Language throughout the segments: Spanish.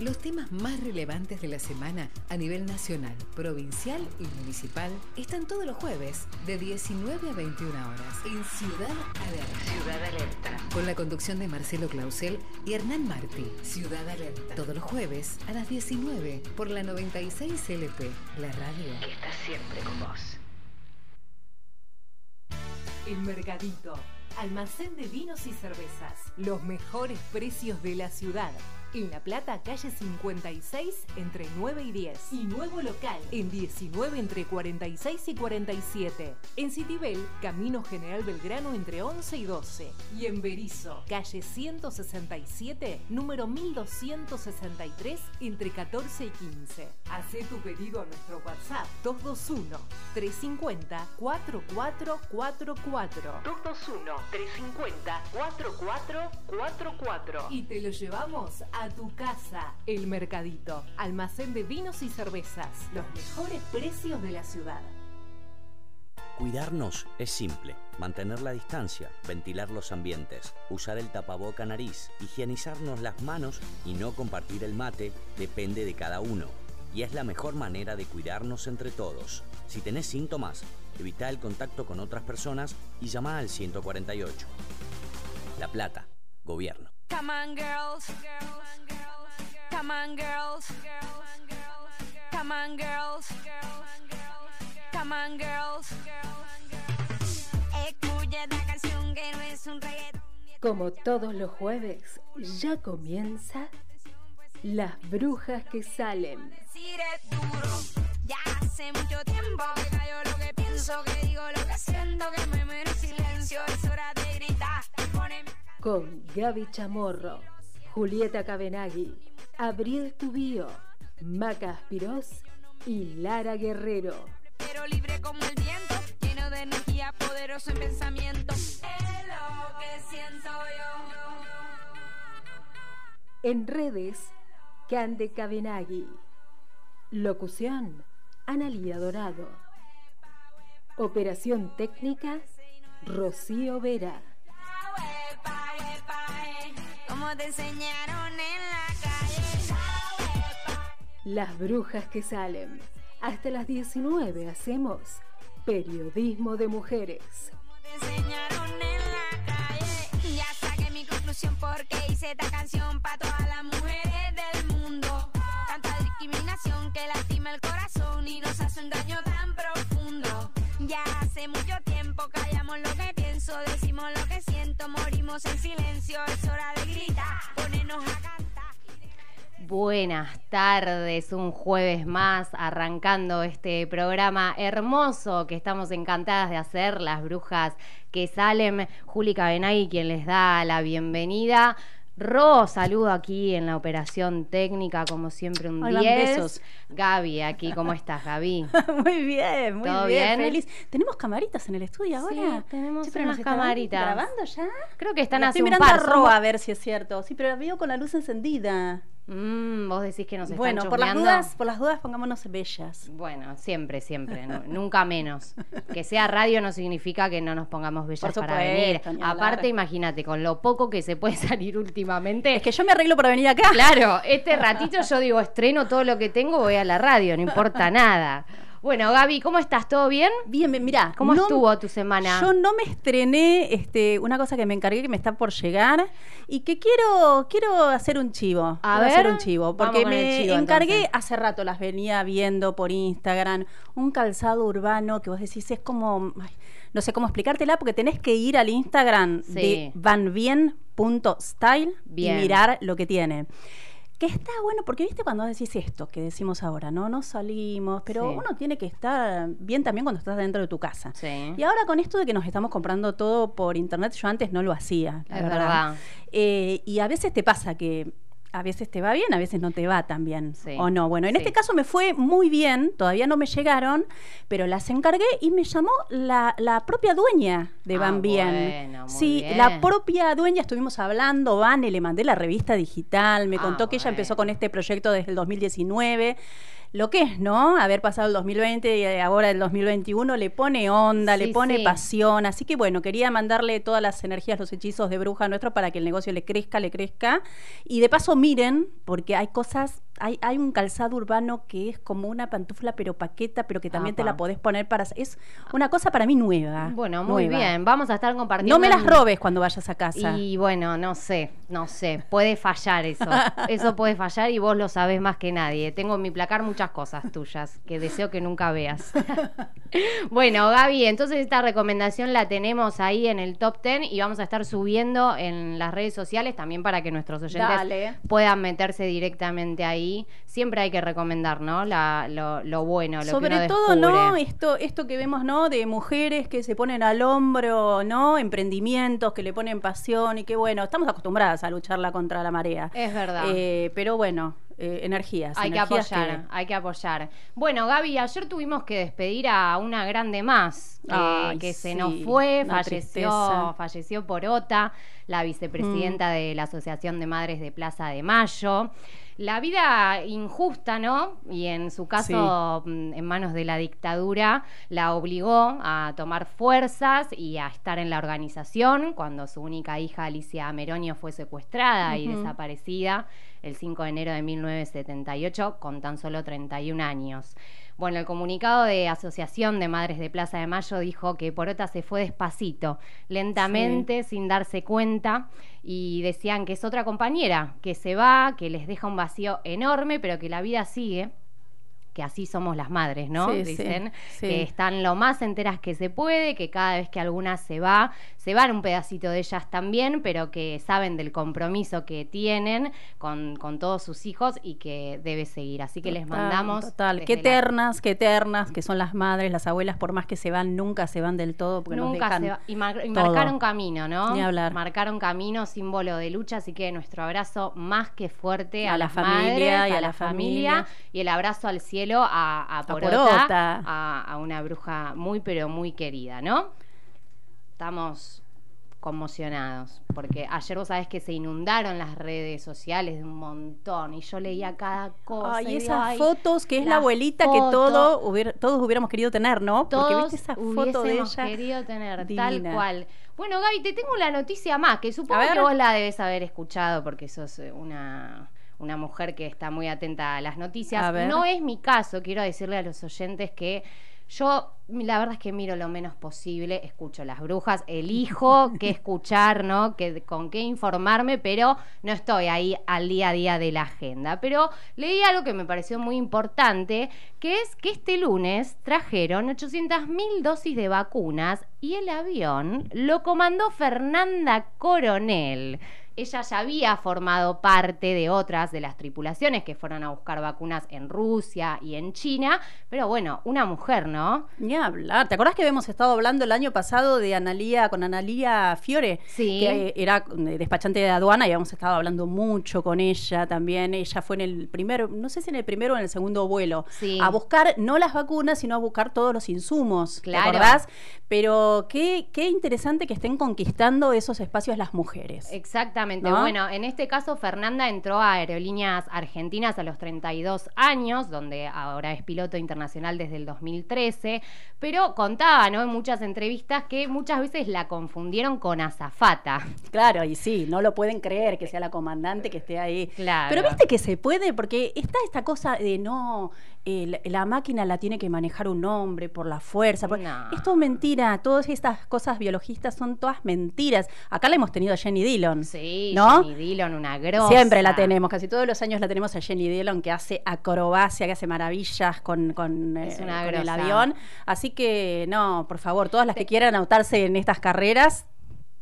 Los temas más relevantes de la semana a nivel nacional, provincial y municipal están todos los jueves de 19 a 21 horas en Ciudad Alerta. Ciudad Alerta. Con la conducción de Marcelo Clausel y Hernán Martí. Ciudad Alerta. Todos los jueves a las 19 por la 96 LP, la radio que está siempre con vos. El Mercadito. Almacén de vinos y cervezas. Los mejores precios de la ciudad. En La Plata, calle 56, entre 9 y 10. Y nuevo local, en 19, entre 46 y 47. En Citibel, Camino General Belgrano, entre 11 y 12. Y en Berizo, calle 167, número 1263, entre 14 y 15. Hacé tu pedido a nuestro WhatsApp, 221-350-4444. 221-350-4444. Y te lo llevamos a tu casa. El Mercadito, almacén de vinos y cervezas. Los mejores precios de la ciudad. Cuidarnos es simple. Mantener la distancia, ventilar los ambientes, usar el tapaboca nariz, higienizarnos las manos y no compartir el mate depende de cada uno. Y es la mejor manera de cuidarnos entre todos. Si tenés síntomas, evita el contacto con otras personas y llama al 148. La Plata, Gobierno. Come on, girls. Come on, girls. Come on, girls. Come on, girls. Escucha esta canción que no es un reggaetón. Como todos los jueves, ya comienza Las Brujas que Salen. Ya hace mucho tiempo que callo lo que pienso, que digo lo que siento, que me en silencio. Es hora de Con Gaby Chamorro, Julieta Cabenagui, Abriel Tubío, Maca Aspirós y Lara Guerrero. pero libre como el viento, lleno de energía, poderoso en pensamiento. Es lo que siento yo. En redes, Cande Cabenagui. Locución, Analía Dorado. Operación técnica, Rocío Vera. Como te enseñaron en la calle. Las brujas que salen. Hasta las 19 hacemos periodismo de mujeres. Te enseñaron en la calle. Ya saqué mi conclusión porque hice esta canción para todas las mujeres del mundo. Tanta discriminación que lastima el corazón y nos hace un daño tan profundo. Ya hace mucho tiempo callamos lo que pienso, decimos lo que siento, morimos en silencio. Es hora de gritar, ponernos a. Buenas tardes, un jueves más arrancando este programa hermoso que estamos encantadas de hacer, las brujas que salen, Juli Cabenay quien les da la bienvenida. Ro, saludo aquí en la operación técnica, como siempre, un Ahí van 10. besos. Gaby, aquí, ¿cómo estás, Gaby? muy bien, muy ¿Todo bien, bien? feliz. ¿Tenemos camaritas en el estudio ahora? Sí, tenemos Sí, pero unas camaritas. ¿Grabando ya? Creo que están hace estoy mirando par. a Ro somos- a ver si es cierto. Sí, pero la veo con la luz encendida. Mm, vos decís que nos están Bueno, por las dudas, por las dudas pongámonos bellas. Bueno, siempre, siempre, nu- nunca menos. Que sea radio no significa que no nos pongamos bellas Por para venir. Aparte, imagínate, con lo poco que se puede salir últimamente. Es que yo me arreglo para venir acá. Claro, este ratito yo digo, estreno todo lo que tengo, voy a la radio, no importa nada. Bueno, Gaby, ¿cómo estás? ¿Todo bien? Bien, bien, mirá. ¿Cómo no- estuvo tu semana? Yo no me estrené este, una cosa que me encargué que me está por llegar y que quiero quiero hacer un chivo. A Quiero hacer ver, un chivo. Porque me chivo, encargué entonces. hace rato, las venía viendo por Instagram, un calzado urbano que vos decís es como. ay, no sé cómo explicártela porque tenés que ir al Instagram Sí. de vanbien.style y mirar lo que tiene. Que está bueno, porque viste cuando decís esto que decimos ahora, ¿no? No salimos, pero Sí. uno tiene que estar bien también cuando estás dentro de tu casa. Sí. Y ahora con esto de que nos estamos comprando todo por internet, yo antes no lo hacía, la Es verdad. verdad. Eh, y a veces te pasa que a veces te va bien, a veces no te va tan bien. Sí. O no. Bueno, en Sí. este caso me fue muy bien, todavía no me llegaron, pero las encargué y me llamó la, la propia dueña de Ah, Van Bien. bueno, sí, bien. la propia dueña, estuvimos hablando, Van, y le mandé la revista digital, me Ah, contó que ella empezó con este proyecto desde el 2019. Lo que es, ¿no? Haber pasado el 2020 y ahora el 2021 le pone onda, le pone sí. pasión. Así que bueno, quería mandarle todas las energías, los hechizos de bruja nuestro para que el negocio le crezca, le crezca. Y de paso miren, porque hay cosas, hay, hay un calzado urbano que es como una pantufla pero paqueta, pero que también te la podés poner para... Es una cosa para mí nueva. Bueno, muy nueva. bien. Vamos a estar compartiendo. No me las robes cuando vayas a casa. Y bueno, no sé, no sé, puede fallar eso. Eso puede fallar y vos lo sabés más que nadie. Tengo en mi placar muchas cosas tuyas que deseo que nunca veas. bueno, Gaby, entonces esta recomendación la tenemos ahí en el top 10 y vamos a estar subiendo en las redes sociales también para que nuestros oyentes Dale. puedan meterse directamente ahí. Siempre hay que recomendar, ¿no? La- lo, lo bueno, lo que Sobre uno todo, ¿no? Esto, esto que vemos, ¿no? De mujeres que se ponen al hombro, ¿no? Emprendimientos que le ponen pasión y que bueno, estamos acostumbradas a lucharla contra la marea. Es verdad. Eh, pero bueno, eh, energías. Hay que energías apoyar, hay que apoyar. Bueno, Gaby, ayer tuvimos que despedir a una grande más que, Ay, que se nos fue, falleció, falleció por Ota, la vicepresidenta Mm. de la Asociación de Madres de Plaza de Mayo. La vida injusta, ¿no? Y en su caso, mm, en manos de la dictadura, la obligó a tomar fuerzas y a estar en la organización cuando su única hija, Alicia Meronio, fue secuestrada y desaparecida el 5 de enero de 1978 con tan solo 31 años. Bueno, el comunicado de Asociación de Madres de Plaza de Mayo dijo que Porota se fue despacito, lentamente, sin darse cuenta, y decían que es otra compañera, que se va, que les deja un vacío enorme, pero que la vida sigue que así somos las madres, ¿no? Sí, sí, Dicen sí. que están lo más enteras que se puede, que cada vez que alguna se va, se van un pedacito de ellas también, pero que saben del compromiso que tienen con, con todos sus hijos y que debe seguir. Así que les mandamos. Total, qué la- eternas, qué eternas, que son las madres, las abuelas, por más que se van, nunca se van del todo, porque nos Nunca dejan se va- y, mar- y todo. marcaron camino, ¿no? Ni hablar. Marcaron camino, símbolo de lucha, así que nuestro abrazo más que fuerte a, A la las familia madres, y a la la familia, familia. y el abrazo al cielo a, a Porota, Porota. A, a una bruja muy pero muy querida, ¿no? Estamos conmocionados, porque ayer vos sabés que se inundaron las redes sociales de un montón y yo leía cada cosa. Ay, y esas "Ay, fotos que es la abuelita que foto". todo hubiera- todos hubiéramos querido tener, ¿no? Porque todos viste esa foto de ella. querido tener divina. tal cual. Bueno, Gaby, te tengo la noticia más, que supongo que vos la debes haber escuchado porque sos eh, una, una mujer que está muy atenta a las noticias. A. No es mi caso, quiero decirle a los oyentes que yo la verdad es que miro lo menos posible, escucho las brujas, elijo qué escuchar, ¿no? Qué- con qué informarme, pero no estoy ahí al día a día de la agenda. Pero leí algo que me pareció muy importante, que es que este lunes trajeron 800.000 dosis de vacunas y el avión lo comandó Fernanda Coronel. Ella ya había formado parte de otras de las tripulaciones que fueron a buscar vacunas en Rusia y en China, pero bueno, una mujer, ¿no? Ni hablar. ¿Te acordás que habíamos estado hablando el año pasado de Analía con Analía Fiore? Sí. Que eh, era eh, despachante de aduana y habíamos estado hablando mucho con ella también. Ella fue en el primero, no sé si en el primero o en el segundo vuelo, Sí. a buscar no las vacunas, sino a buscar todos los insumos. Claro. ¿Te acordás? Pero qué, qué interesante que estén conquistando esos espacios las mujeres. Exactamente. ¿No? Bueno, en este caso Fernanda entró a Aerolíneas Argentinas a los 32 años, donde ahora es piloto internacional desde el 2013, pero contaba, ¿no? En muchas entrevistas que muchas veces la confundieron con azafata. Claro, y sí, no lo pueden creer que sea la comandante que esté ahí. Claro. Pero viste que se puede, porque está esta cosa de no, eh, la, la máquina la tiene que manejar un hombre por la fuerza. por- No. Es todo mentira, todas estas cosas biologistas son todas mentiras. Acá la hemos tenido a Jenny Dillon. Sí, ¿No? Jenny Dillon, una grosa. Siempre la tenemos, casi todos los años la tenemos a Jenny Dillon que hace acrobacia, que hace maravillas con, con, eh, con el avión. Así que, no, por favor, todas las que quieran anotarse en estas carreras,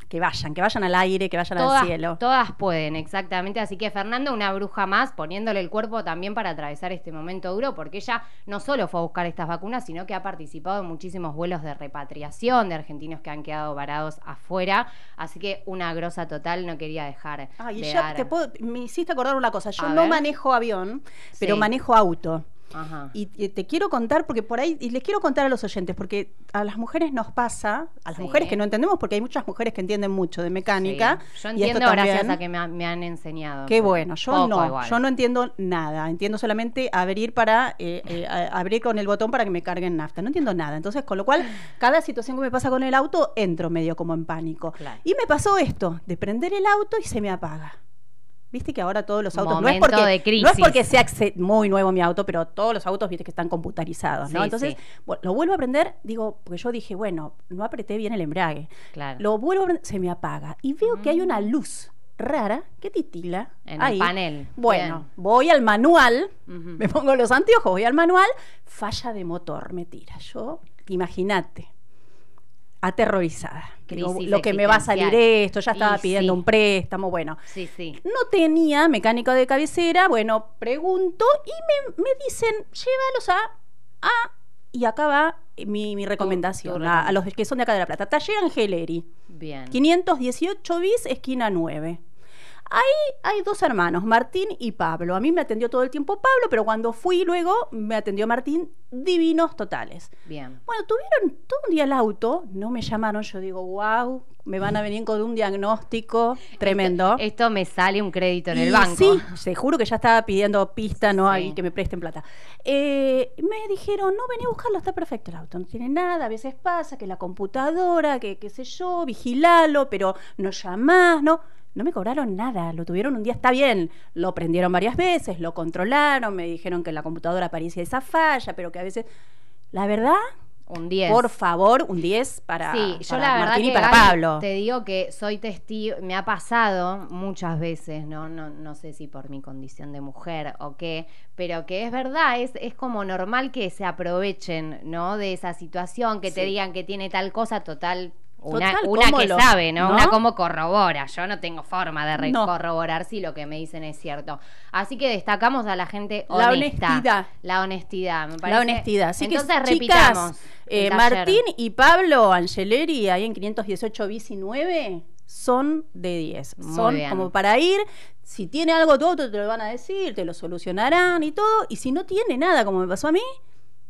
que vayan, que vayan al aire, que vayan Todas, al cielo. todas pueden, exactamente. Así que Fernanda, una bruja más, poniéndole el cuerpo también para atravesar este momento duro, porque ella no solo fue a buscar estas vacunas, sino que ha participado en muchísimos vuelos de repatriación de argentinos que han quedado varados afuera. Así que una grosa total, no quería dejar Ay, de ya dar- te puedo- me hiciste acordar una cosa. Yo A no ver. manejo avión, pero Sí. manejo auto. Ajá. Y, y te quiero contar, porque por ahí, y les quiero contar a los oyentes, porque a las mujeres nos pasa, a las Sí. mujeres que no entendemos, porque hay muchas mujeres que entienden mucho de mecánica. Sí. Yo y esto entiendo gracias también. a que me, han- me han enseñado. Qué bueno, yo Poco no, igual. yo no entiendo nada, entiendo solamente abrir para eh, eh, a- abrir con el botón para que me carguen nafta, no entiendo nada. Entonces, con lo cual, cada situación que me pasa con el auto, entro medio como en pánico. Claro. Y me pasó esto, de prender el auto y se me apaga. Viste que ahora todos los autos no es porque de crisis. no es porque sea muy nuevo mi auto, pero todos los autos viste que están computarizados, ¿no? Sí, Entonces, sí. bueno, lo vuelvo a prender, digo, porque yo dije, bueno, no apreté bien el embrague. Claro. Lo vuelvo a prender, se me apaga y veo que hay una luz rara que titila En el panel. Bueno, Bien. voy al manual, me pongo los anteojos, voy al manual, falla de motor, me tira. Yo, imagínate, aterrorizada. Lo que me va a salir esto, ya estaba Y pidiendo sí. un préstamo, bueno. Sí, sí. No tenía mecánico de cabecera, bueno, pregunto y me, me dicen, llévalos a, a, y acá va mi, mi recomendación, tu a, a los que son de acá de La Plata. Taller Angeleri, Bien. 518 bis, esquina 9. Ahí hay dos hermanos, Martín y Pablo. A mí me atendió todo el tiempo Pablo, pero cuando fui luego me atendió Martín, divinos totales. Bien. Bueno, tuvieron todo un día el auto, no me llamaron, yo digo, wow, me van a venir con un diagnóstico tremendo. Esto, esto me sale un crédito en Y el banco. Sí, se juro que ya estaba pidiendo pista, no Sí. hay que me presten plata. Eh, me dijeron, no, vení a buscarlo, está perfecto el auto, no tiene nada, a veces pasa que la computadora, que qué sé yo, vigilalo, pero no llamás, no. No me cobraron nada, lo tuvieron un día, está bien, lo prendieron varias veces, lo controlaron, me dijeron que en la computadora aparecía esa falla, pero que a veces, la verdad, Un 10. por favor, un 10 para, Sí, yo para la verdad Martín que y para Gaby, Pablo. te digo que soy testigo, me ha pasado muchas veces, ¿no? No, no sé si por mi condición de mujer o qué, pero que es verdad, es, es como normal que se aprovechen, ¿no? De esa situación, que te digan que tiene tal cosa, total. Una, Total, una ¿cómo que lo- sabe, ¿no? no? Una como corrobora. Yo no tengo forma de No. corroborar si lo que me dicen es cierto. Así que destacamos a la gente La honesta. honestidad. La honestidad, me parece. La honestidad. Así Entonces que, repitamos. chicas, eh. Martín y Pablo Angeleri, ahí en 518 bici 9, son de 10. Muy son bien. como para ir. Si tiene algo todo, te lo van a decir, te lo solucionarán y todo. Y si no tiene nada, como me pasó a mí,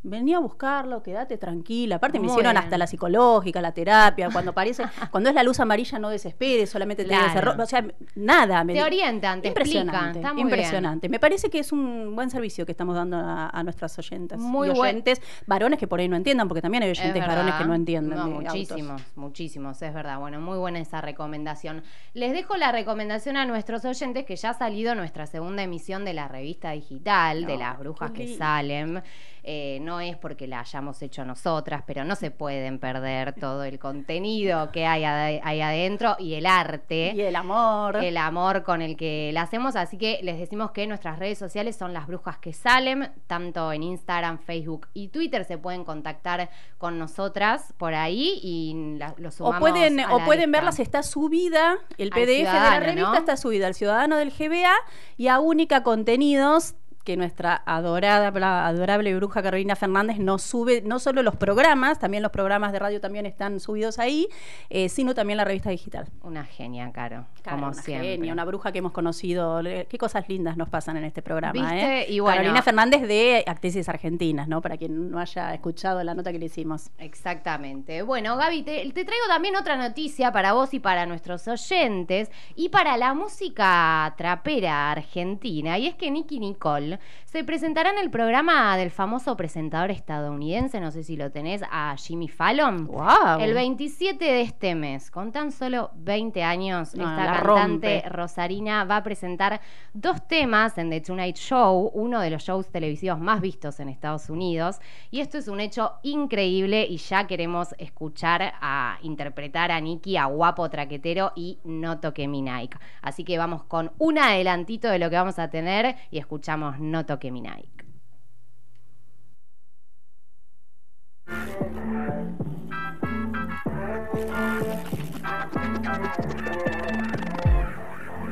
vení a buscarlo, quédate tranquila. Aparte, me hicieron bien. hasta la psicológica, la terapia. Cuando aparece, cuando es la luz amarilla, no desesperes, solamente te Claro. O sea, nada. me Te orientan, te explican. Impresionante, Está muy impresionante. Me parece que es un buen servicio que estamos dando a, a nuestras oyentas. Muy y buen- oyentes, varones que por ahí no entiendan, porque también hay Es oyentes varones que no entienden. No, de autos. muchísimos, muchísimos, es verdad. Bueno, muy buena esa recomendación. Les dejo la recomendación a nuestros oyentes que ya ha salido nuestra segunda emisión de la revista digital de las brujas que salen. Eh, no es porque la hayamos hecho nosotras, pero no se pueden perder todo el contenido que hay ahí adentro y el arte. Y el amor. el amor con el que la hacemos. Así que les decimos que nuestras redes sociales son las brujas que salen, tanto en Instagram, Facebook y Twitter. Se pueden contactar con nosotras por ahí y la- lo o pueden, a o la pueden lista. verlas, está subida, el PDF de la revista ¿no? está subida al Ciudadano del GBA y a Única Contenidos que nuestra adorada, adorable bruja Carolina Fernández nos sube no solo los programas, también los programas de radio también están subidos ahí, eh, sino también la revista digital. Una genia, Caro, Claro, como una siempre. genia, una bruja que hemos conocido. Qué cosas lindas nos pasan en este programa. ¿Viste? ¿eh? Y bueno- Carolina Fernández de Actrices Argentinas, ¿no? Para quien no haya escuchado la nota que le hicimos. Exactamente. Bueno, Gaby, te, te traigo también otra noticia para vos y para nuestros oyentes y para la música trapera argentina. Y es que Nicky Nicole se presentará en el programa del famoso presentador estadounidense, no sé si lo tenés, a Jimmy Fallon. ¡Wow! El 27 de este mes, con tan solo 20 años, No, esta cantante rompe. Rosarina va a presentar dos temas en The Tonight Show, uno de los shows televisivos más vistos en Estados Unidos. Y esto es un hecho increíble y ya queremos escuchar a interpretar a Nicky, a Guapo Traquetero y No Toque Mi Nike. Así que vamos con un adelantito de lo que vamos a tener y escuchamos No Toque Mi Nike.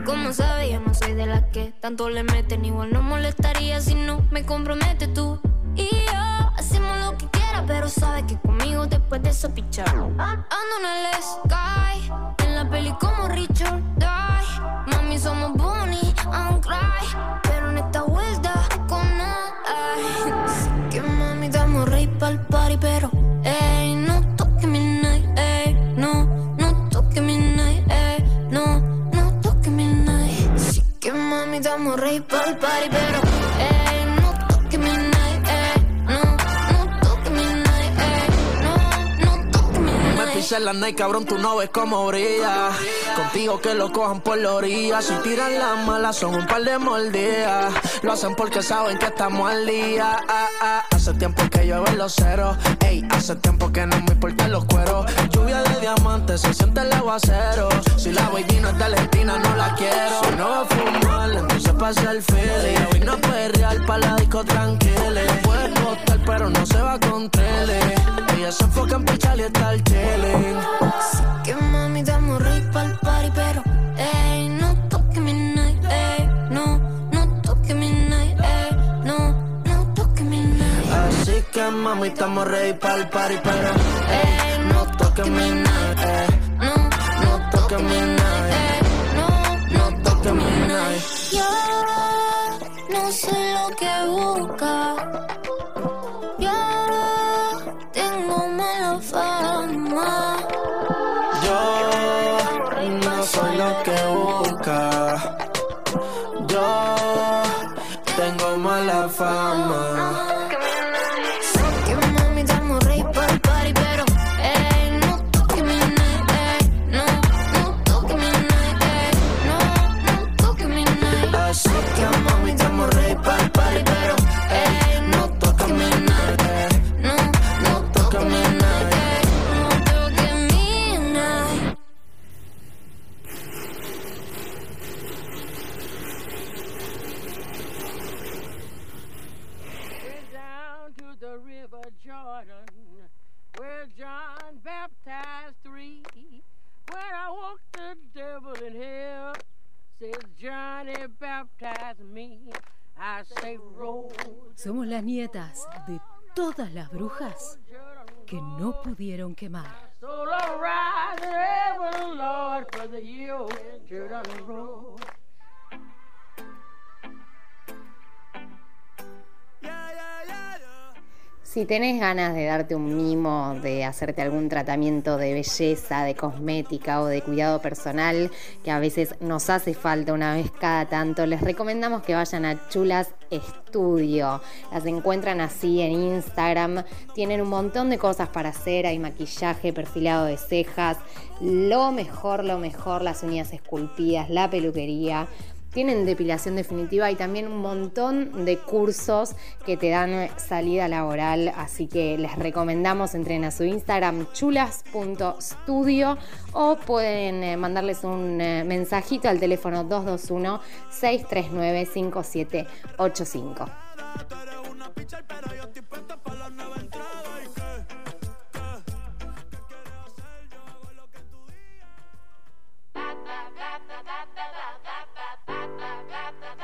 Como sabes, yo no soy de las que tanto le meten. Igual no molestaría si no me compromete tú. Y yo hacemos lo que pero sabes que conmigo después de eso pichar. Ando en el sky, en la peli como Richard Die. Mami, somos Bonnie and Clyde, pero en esta vuelta con nada. pa'l party, pero ey, no toque mi night, ey, no, no toque mi night, no, no toque mi night. Así que mami, damos rey pa'l party, pero pisé la night, cabrón, tú no ves cómo brilla. Contigo que lo cojan por la orilla. Si tiran las malas, son un par de mordidas. Lo hacen porque saben que estamos al día. Ah, ah. Hace tiempo que llueve los ceros. Ey, hace tiempo que no me importan los cueros. Lluvia de diamantes, se siente el aguacero. Si la baby no es de Argentina, no la quiero. Si no va a fumar, entonces pasa el feeling. Hoy no puede real para la disco tranquila. Puede costar, pero no se va con tele. Ella se enfoca en pichar y estar chilling. Así que mami, damos rey pa'l party, pero ey, no toque mi night, ey, no, no toque mi night, ey, no, no toque mi night. Así que mami, estamos ready para el party, pero ey, no toques mi night, ey, No, no toques mi night, ey, no, no toques mi night. yo no sé lo que busca. Somos las nietas de todas las brujas que no pudieron quemar. Si tenés ganas de darte un mimo, de hacerte algún tratamiento de belleza, de cosmética o de cuidado personal, que a veces nos hace falta una vez cada tanto, les recomendamos que vayan a Chulas Estudio. Las encuentran así en Instagram. Tienen un montón de cosas para hacer. Hay maquillaje, perfilado de cejas. Lo mejor, lo mejor, las uñas esculpidas, la peluquería. Tienen depilación definitiva y también un montón de cursos que te dan salida laboral, así que les recomendamos entren a su Instagram chulas.studio o pueden eh, mandarles un eh, mensajito al teléfono 221 639 5785.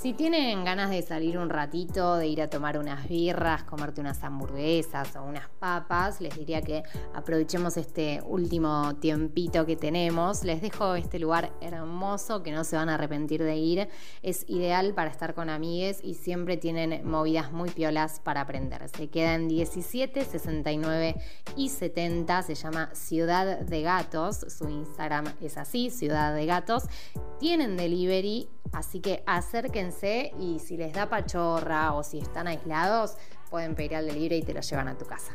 Si tienen ganas de salir un ratito, de ir a tomar unas birras, comerte unas hamburguesas o unas papas, les diría que aprovechemos este último tiempito que tenemos. Les dejo este lugar hermoso que no se van a arrepentir de ir. Es ideal para estar con amigues y siempre tienen movidas muy piolas para aprender. Se queda en 17, 69 y 70. Se llama Ciudad de Gatos. Su Instagram es así, Ciudad de Gatos. Tienen delivery, así que acérquense y si les da pachorra o si están aislados, pueden pedir al delivery y te lo llevan a tu casa.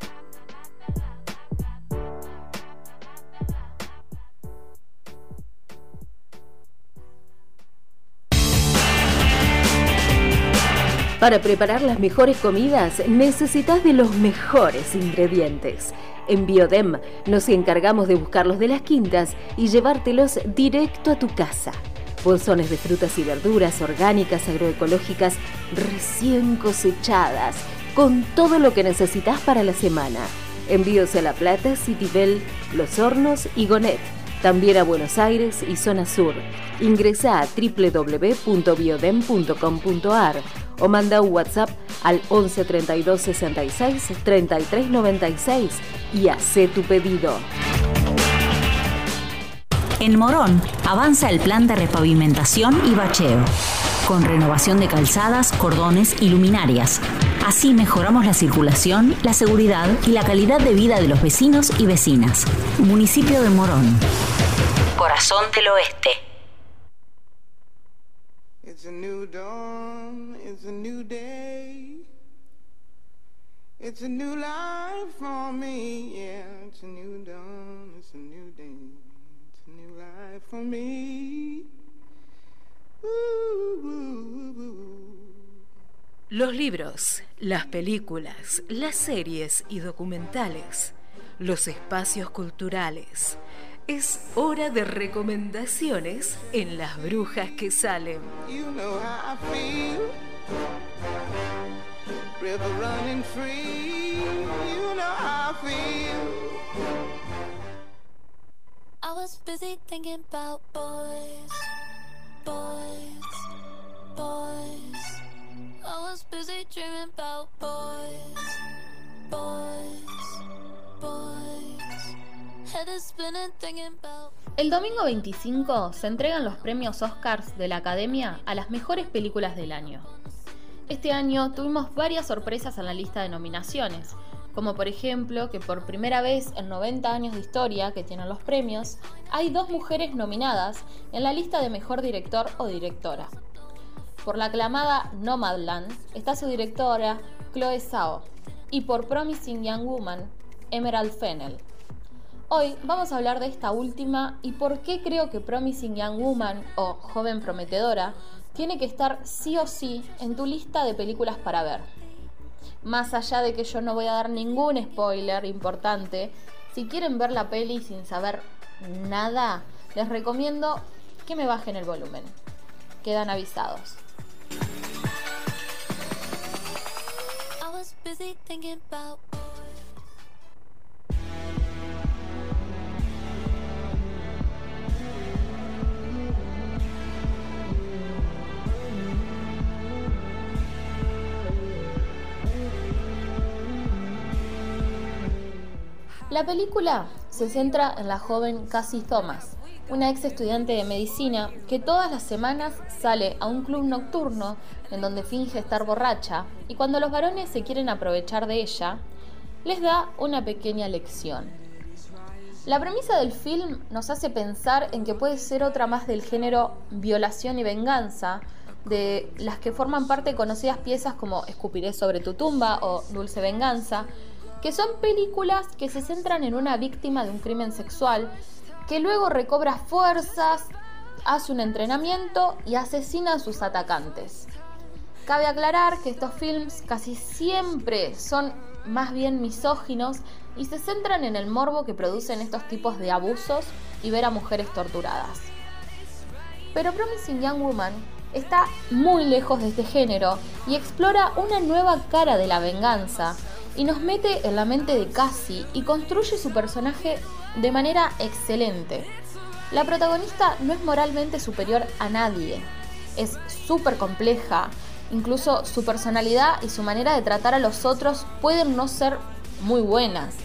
Para preparar las mejores comidas necesitas de los mejores ingredientes. En Biodem nos encargamos de buscarlos de las quintas y llevártelos directo a tu casa. Bolsones de frutas y verduras orgánicas, agroecológicas, recién cosechadas, con todo lo que necesitas para la semana. Envíos a La Plata, Citibel, Los Hornos y Gonet. También a Buenos Aires y Zona Sur. Ingresa a www.biodem.com.ar o manda un WhatsApp al 11 32 66 33 96 y haz tu pedido. En Morón avanza el plan de repavimentación y bacheo, con renovación de calzadas, cordones y luminarias. Así mejoramos la circulación, la seguridad y la calidad de vida de los vecinos y vecinas. Municipio de Morón. Corazón del Oeste. It's a new life for me, for me. Los libros, las películas, las series y documentales, los espacios culturales. Es hora de recomendaciones en las brujas que salen. You know how I feel. River running free. You know how I feel. I was busy thinking about boys, boys. I was busy dreaming about boys, boys, boys. Spinning thinking about. El domingo 25 se entregan los premios Oscars de la Academia a las mejores películas del año. Este año tuvimos varias sorpresas en la lista de nominaciones, como por ejemplo que por primera vez en 90 años de historia que tienen los premios, hay dos mujeres nominadas en la lista de mejor director o directora. Por la aclamada Nomadland está su directora Chloe Zhao y por Promising Young Woman Emerald Fennell. Hoy vamos a hablar de esta última y por qué creo que Promising Young Woman o Joven Prometedora tiene que estar sí o sí en tu lista de películas para ver. Más allá de que yo no voy a dar ningún spoiler importante, si quieren ver la peli sin saber nada, les recomiendo que me bajen el volumen. Quedan avisados. La película se centra en la joven Cassie Thomas, una ex estudiante de medicina que todas las semanas sale a un club nocturno en donde finge estar borracha y cuando los varones se quieren aprovechar de ella, les da una pequeña lección. La premisa del film nos hace pensar en que puede ser otra más del género violación y venganza, de las que forman parte conocidas piezas como Escupiré sobre tu tumba o Dulce Venganza, que son películas que se centran en una víctima de un crimen sexual que luego recobra fuerzas, hace un entrenamiento y asesina a sus atacantes. Cabe aclarar que estos films casi siempre son más bien misóginos y se centran en el morbo que producen estos tipos de abusos y ver a mujeres torturadas. Pero Promising Young Woman está muy lejos de este género y explora una nueva cara de la venganza y nos mete en la mente de Cassie y construye su personaje de manera excelente. La protagonista no es moralmente superior a nadie, es súper compleja, incluso su personalidad y su manera de tratar a los otros pueden no ser muy buenas.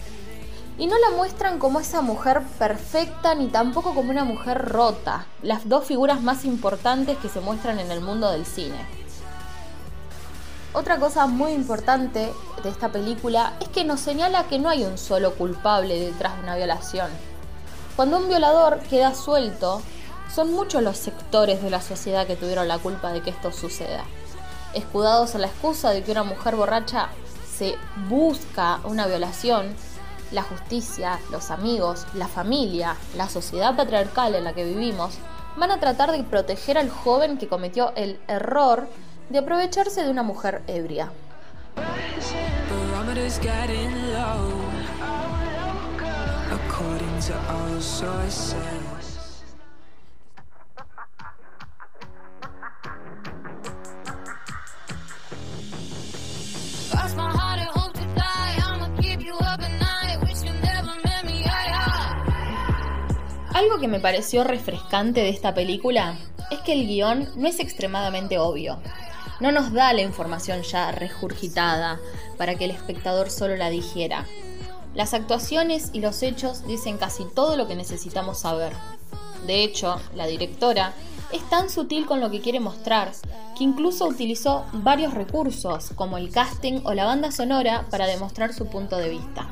Y no la muestran como esa mujer perfecta ni tampoco como una mujer rota, las dos figuras más importantes que se muestran en el mundo del cine. Otra cosa muy importante de esta película es que nos señala que no hay un solo culpable detrás de una violación. Cuando un violador queda suelto, son muchos los sectores de la sociedad que tuvieron la culpa de que esto suceda. Escudados en la excusa de que una mujer borracha se busca una violación, la justicia, los amigos, la familia, la sociedad patriarcal en la que vivimos, van a tratar de proteger al joven que cometió el error de aprovecharse de una mujer ebria. Algo que me pareció refrescante de esta película es que el guion no es extremadamente obvio. No nos da la información ya regurgitada para que el espectador solo la digiera. Las actuaciones y los hechos dicen casi todo lo que necesitamos saber. De hecho, la directora es tan sutil con lo que quiere mostrar que incluso utilizó varios recursos, como el casting o la banda sonora, para demostrar su punto de vista.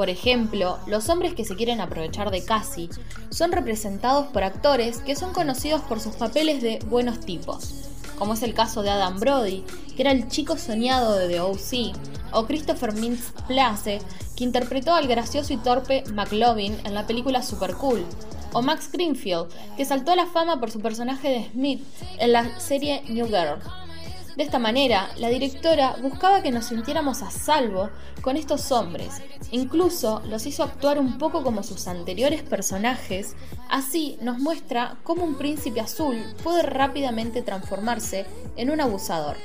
Por ejemplo, los hombres que se quieren aprovechar de Cassie son representados por actores que son conocidos por sus papeles de buenos tipos, como es el caso de Adam Brody, que era el chico soñado de The O.C., o Christopher Mintz Place, que interpretó al gracioso y torpe McLovin en la película Super Cool, o Max Greenfield, que saltó a la fama por su personaje de Smith en la serie New Girl. De esta manera, la directora buscaba que nos sintiéramos a salvo con estos hombres, incluso los hizo actuar un poco como sus anteriores personajes, así nos muestra cómo un príncipe azul puede rápidamente transformarse en un abusador.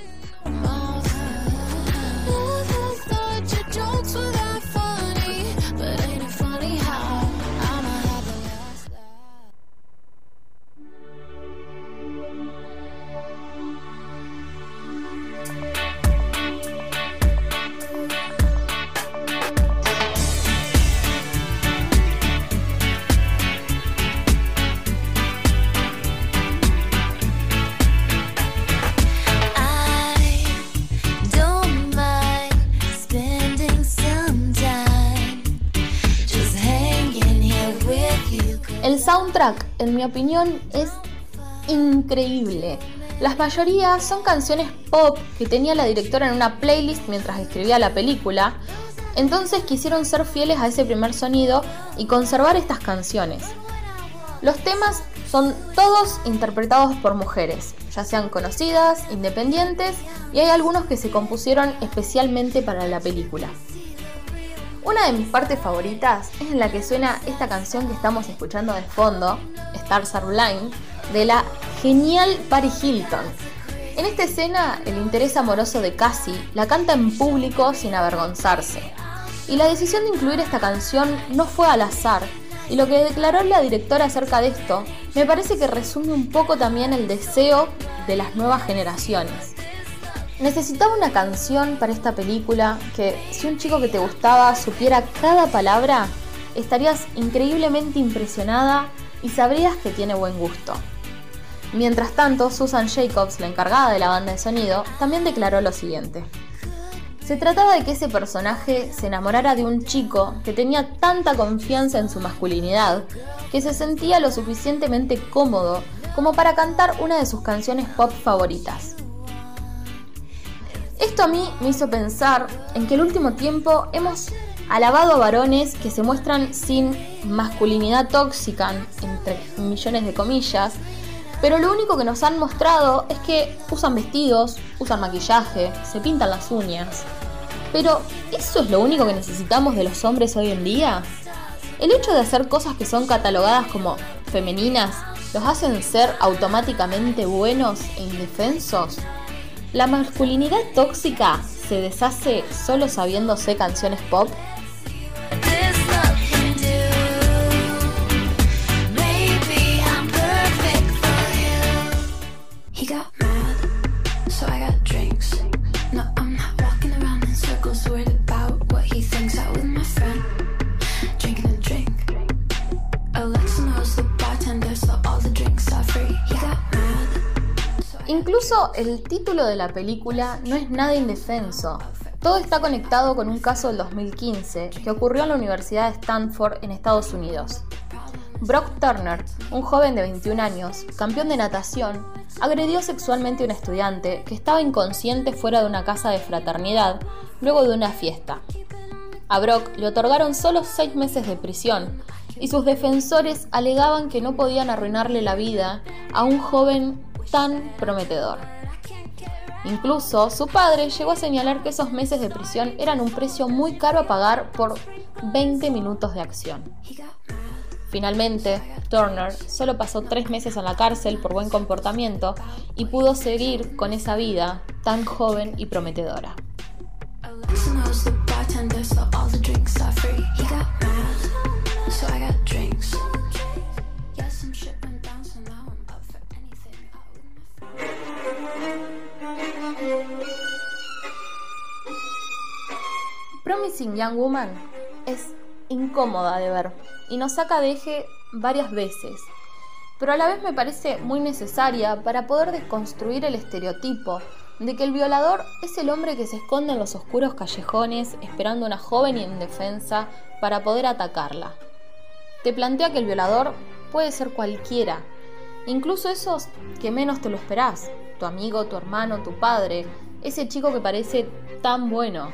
Soundtrack, en mi opinión, es increíble. Las mayorías son canciones pop que tenía la directora en una playlist mientras escribía la película, entonces quisieron ser fieles a ese primer sonido y conservar estas canciones. Los temas son todos interpretados por mujeres, ya sean conocidas, independientes y hay algunos que se compusieron especialmente para la película. Una de mis partes favoritas es en la que suena esta canción que estamos escuchando de fondo, Stars Are Blind, de la genial Paris Hilton. En esta escena, el interés amoroso de Cassie la canta en público sin avergonzarse. Y la decisión de incluir esta canción no fue al azar, y lo que declaró la directora acerca de esto me parece que resume un poco también el deseo de las nuevas generaciones. Necesitaba una canción para esta película que si un chico que te gustaba supiera cada palabra, estarías increíblemente impresionada y sabrías que tiene buen gusto. Mientras tanto, Susan Jacobs, la encargada de la banda de sonido, también declaró lo siguiente. Se trataba de que ese personaje se enamorara de un chico que tenía tanta confianza en su masculinidad que se sentía lo suficientemente cómodo como para cantar una de sus canciones pop favoritas. Esto a mí me hizo pensar en que el último tiempo hemos alabado a varones que se muestran sin masculinidad tóxica, entre millones de comillas, pero lo único que nos han mostrado es que usan vestidos, usan maquillaje, se pintan las uñas. Pero, ¿eso es lo único que necesitamos de los hombres hoy en día? El hecho de hacer cosas que son catalogadas como femeninas los hacen ser automáticamente buenos e indefensos. ¿La masculinidad tóxica se deshace solo sabiéndose canciones pop? Incluso el título de la película no es nada indefenso. Todo está conectado con un caso del 2015 que ocurrió en la Universidad de Stanford en Estados Unidos. Brock Turner, un joven de 21 años, campeón de natación, agredió sexualmente a un estudiante que estaba inconsciente fuera de una casa de fraternidad luego de una fiesta. A Brock le otorgaron solo seis meses de prisión y sus defensores alegaban que no podían arruinarle la vida a un joven tan prometedor. Incluso su padre llegó a señalar que esos meses de prisión eran un precio muy caro a pagar por 20 minutos de acción. Finalmente, Turner solo pasó tres meses en la cárcel por buen comportamiento y pudo seguir con esa vida tan joven y prometedora. Promising Young Woman es incómoda de ver y nos saca de eje varias veces, pero a la vez me parece muy necesaria para poder desconstruir el estereotipo de que el violador es el hombre que se esconde en los oscuros callejones esperando a una joven indefensa para poder atacarla. Te plantea que el violador puede ser cualquiera, incluso esos que menos te lo esperás, tu amigo, tu hermano, tu padre, ese chico que parece tan bueno.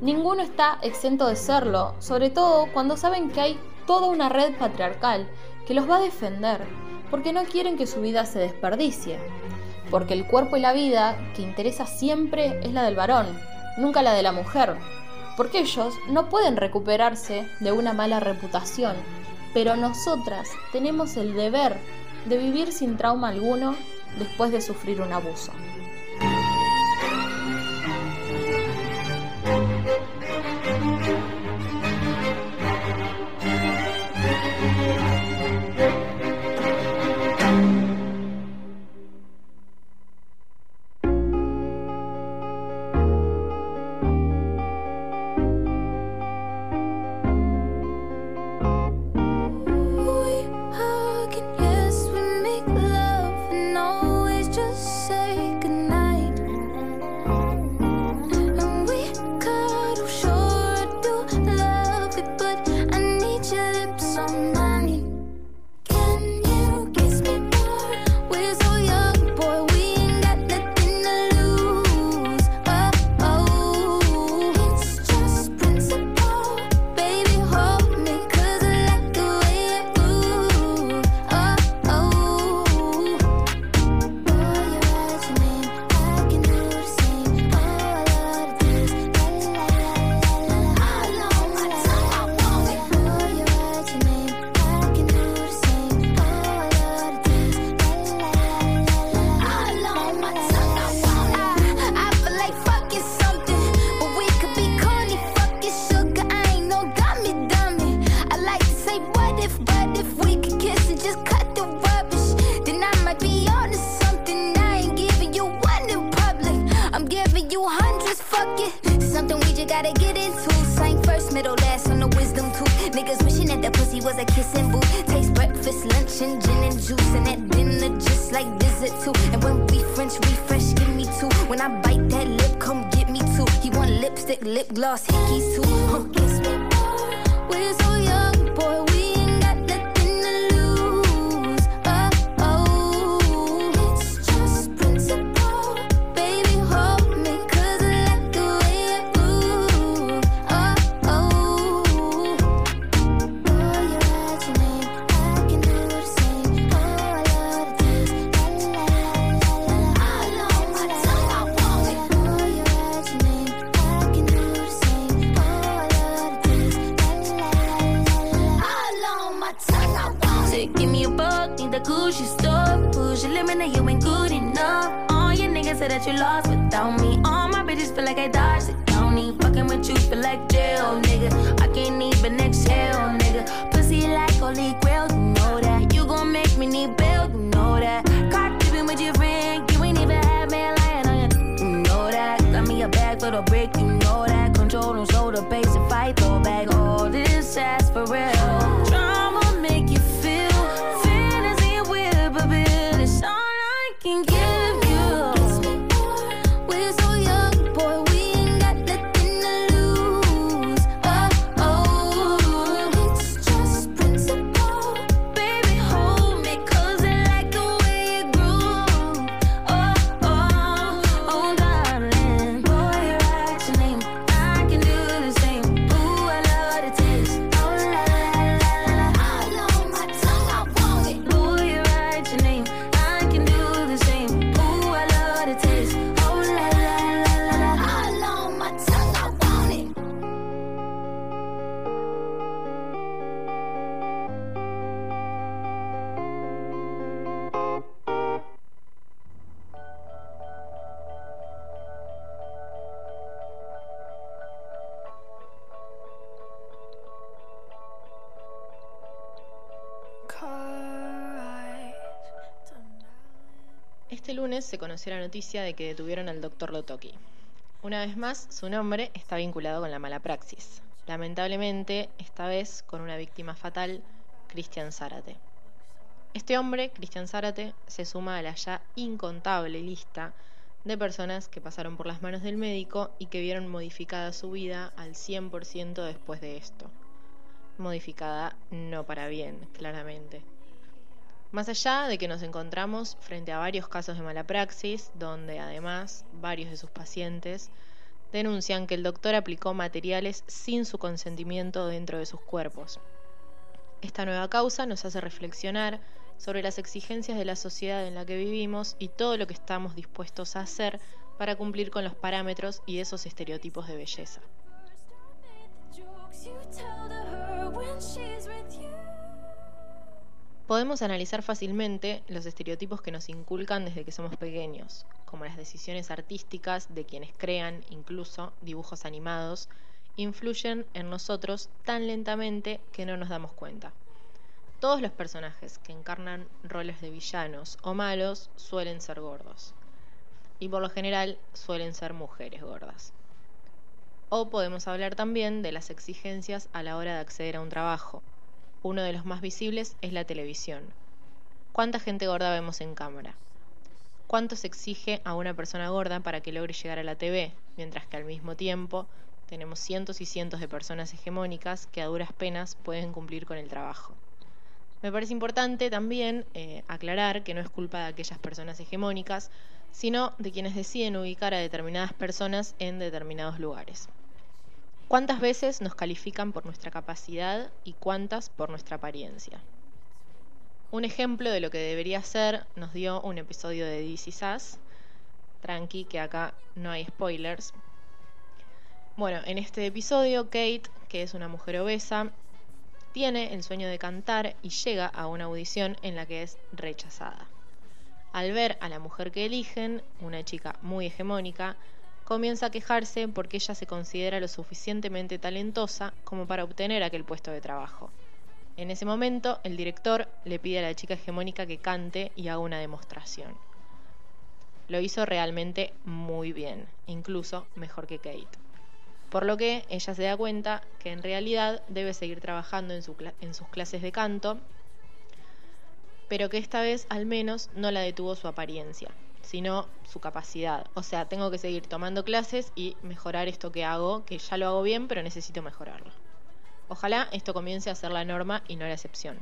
Ninguno está exento de serlo, sobre todo cuando saben que hay toda una red patriarcal que los va a defender, porque no quieren que su vida se desperdicie, porque el cuerpo y la vida que interesa siempre es la del varón, nunca la de la mujer, porque ellos no pueden recuperarse de una mala reputación, pero nosotras tenemos el deber de vivir sin trauma alguno después de sufrir un abuso. se conoció la noticia de que detuvieron al doctor Lotoki. Una vez más, su nombre está vinculado con la mala praxis. Lamentablemente, esta vez con una víctima fatal, Cristian Zárate. Este hombre, Cristian Zárate, se suma a la ya incontable lista de personas que pasaron por las manos del médico y que vieron modificada su vida al 100% después de esto. Modificada no para bien, claramente. Más allá de que nos encontramos frente a varios casos de mala praxis, donde además varios de sus pacientes denuncian que el doctor aplicó materiales sin su consentimiento dentro de sus cuerpos. Esta nueva causa nos hace reflexionar sobre las exigencias de la sociedad en la que vivimos y todo lo que estamos dispuestos a hacer para cumplir con los parámetros y esos estereotipos de belleza. Podemos analizar fácilmente los estereotipos que nos inculcan desde que somos pequeños, como las decisiones artísticas de quienes crean incluso dibujos animados, influyen en nosotros tan lentamente que no nos damos cuenta. Todos los personajes que encarnan roles de villanos o malos suelen ser gordos. Y por lo general suelen ser mujeres gordas. O podemos hablar también de las exigencias a la hora de acceder a un trabajo. Uno de los más visibles es la televisión. ¿Cuánta gente gorda vemos en cámara? ¿Cuánto se exige a una persona gorda para que logre llegar a la TV? Mientras que al mismo tiempo tenemos cientos y cientos de personas hegemónicas que a duras penas pueden cumplir con el trabajo. Me parece importante también eh, aclarar que no es culpa de aquellas personas hegemónicas, sino de quienes deciden ubicar a determinadas personas en determinados lugares. ¿Cuántas veces nos califican por nuestra capacidad y cuántas por nuestra apariencia? Un ejemplo de lo que debería ser nos dio un episodio de DC Sass. Tranqui, que acá no hay spoilers. Bueno, en este episodio, Kate, que es una mujer obesa, tiene el sueño de cantar y llega a una audición en la que es rechazada. Al ver a la mujer que eligen, una chica muy hegemónica, comienza a quejarse porque ella se considera lo suficientemente talentosa como para obtener aquel puesto de trabajo. En ese momento, el director le pide a la chica hegemónica que cante y haga una demostración. Lo hizo realmente muy bien, incluso mejor que Kate. Por lo que ella se da cuenta que en realidad debe seguir trabajando en, en sus clases de canto, pero que esta vez al menos no la detuvo su apariencia, sino su capacidad. O sea, tengo que seguir tomando clases y mejorar esto que hago, que ya lo hago bien, pero necesito mejorarlo. Ojalá esto comience a ser la norma y no la excepción.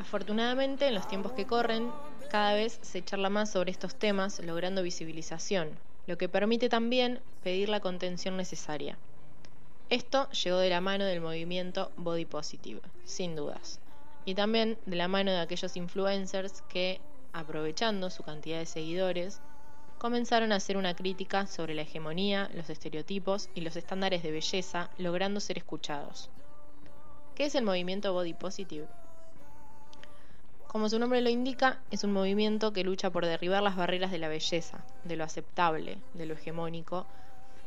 Afortunadamente, en los tiempos que corren, cada vez se charla más sobre estos temas, logrando visibilización, lo que permite también pedir la contención necesaria. Esto llegó de la mano del movimiento Body Positive, sin dudas, y también de la mano de aquellos influencers que, aprovechando su cantidad de seguidores, comenzaron a hacer una crítica sobre la hegemonía, los estereotipos y los estándares de belleza, logrando ser escuchados. ¿Qué es el movimiento Body Positive? Como su nombre lo indica, es un movimiento que lucha por derribar las barreras de la belleza, de lo aceptable, de lo hegemónico,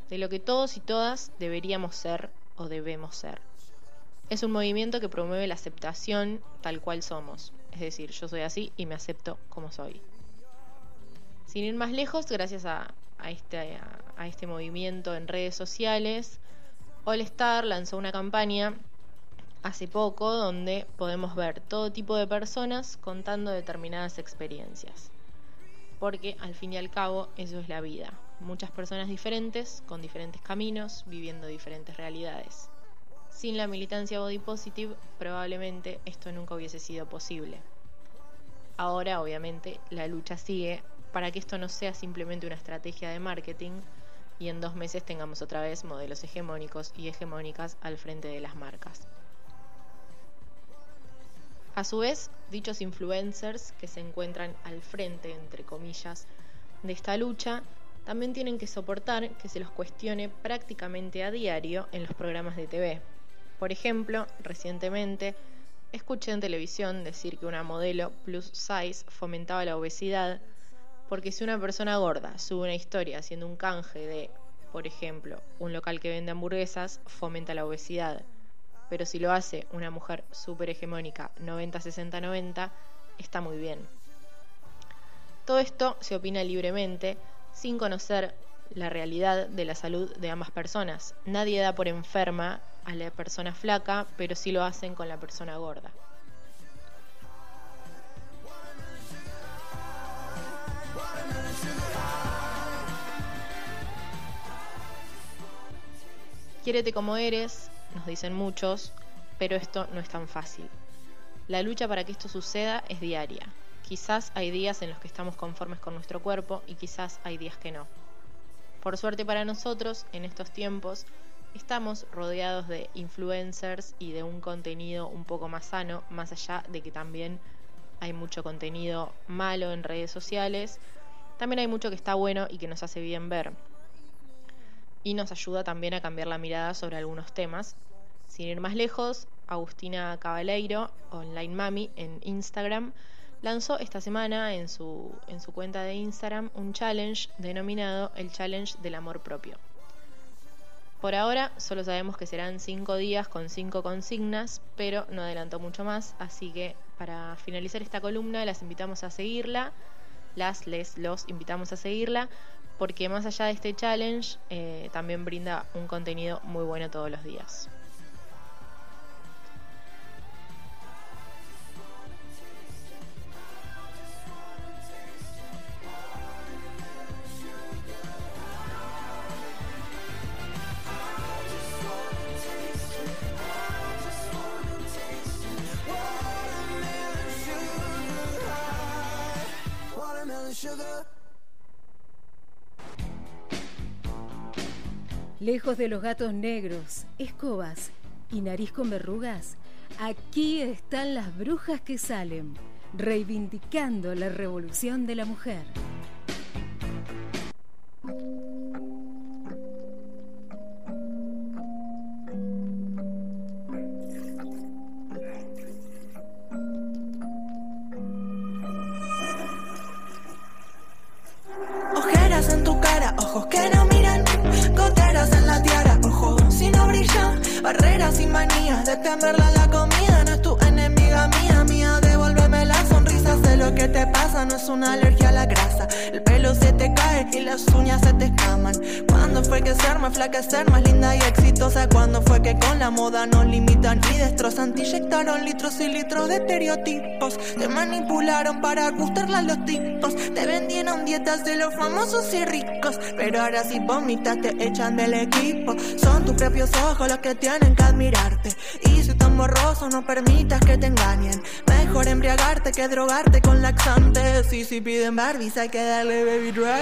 de lo que todos y todas deberíamos ser o debemos ser. Es un movimiento que promueve la aceptación tal cual somos, es decir, yo soy así y me acepto como soy. Sin ir más lejos, gracias a, este, a este movimiento en redes sociales, All Star lanzó una campaña hace poco donde podemos ver todo tipo de personas contando determinadas experiencias. Porque al fin y al cabo eso es la vida. Muchas personas diferentes, con diferentes caminos, viviendo diferentes realidades. Sin la militancia body positive probablemente esto nunca hubiese sido posible. Ahora obviamente la lucha sigue para que esto no sea simplemente una estrategia de marketing y en dos meses tengamos otra vez modelos hegemónicos y hegemónicas al frente de las marcas. A su vez, dichos influencers que se encuentran al frente, entre comillas, de esta lucha, también tienen que soportar que se los cuestione prácticamente a diario en los programas de TV. Por ejemplo, recientemente escuché en televisión decir que una modelo plus size fomentaba la obesidad porque si una persona gorda sube una historia haciendo un canje de, por ejemplo, un local que vende hamburguesas, fomenta la obesidad pero si lo hace una mujer súper hegemónica 90-60-90, está muy bien. Todo esto se opina libremente, sin conocer la realidad de la salud de ambas personas. Nadie da por enferma a la persona flaca, pero sí lo hacen con la persona gorda. Quiérete como eres, nos dicen muchos, pero esto no es tan fácil. La lucha para que esto suceda es diaria. Quizás hay días en los que estamos conformes con nuestro cuerpo y quizás hay días que no. Por suerte para nosotros, en estos tiempos, estamos rodeados de influencers y de un contenido un poco más sano, más allá de que también hay mucho contenido malo en redes sociales. También hay mucho que está bueno y que nos hace bien ver y nos ayuda también a cambiar la mirada sobre algunos temas. Sin ir más lejos, Agustina Cabaleiro, Online Mami, en Instagram, lanzó esta semana en su, en su cuenta de Instagram un challenge denominado el Challenge del Amor Propio. Por ahora solo sabemos que serán cinco días con cinco consignas, pero no adelantó mucho más, así que para finalizar esta columna las invitamos a seguirla, las, les, los invitamos a seguirla porque más allá de este challenge eh, también brinda un contenido muy bueno todos los días. Lejos de los gatos negros, escobas y nariz con verrugas, aquí están las brujas que salen, reivindicando la revolución de la mujer. Temerla la lo que te pasa, no es una alergia a la grasa, el pelo se te cae y las uñas se te escaman, cuando fue que ser más flaca, ser más linda y exitosa, cuando fue que con la moda nos limitan y destrozan, te inyectaron litros y litros de estereotipos, te manipularon para gustarle a los tipos, te vendieron dietas de los famosos y ricos, pero ahora si vomitas te echan del equipo, son tus propios ojos los que tienen que admirarte, y si tan borroso no permitas que te engañen, mejor embriagarte que drogarte con laxantes, y si piden Barbies hay que darle baby drag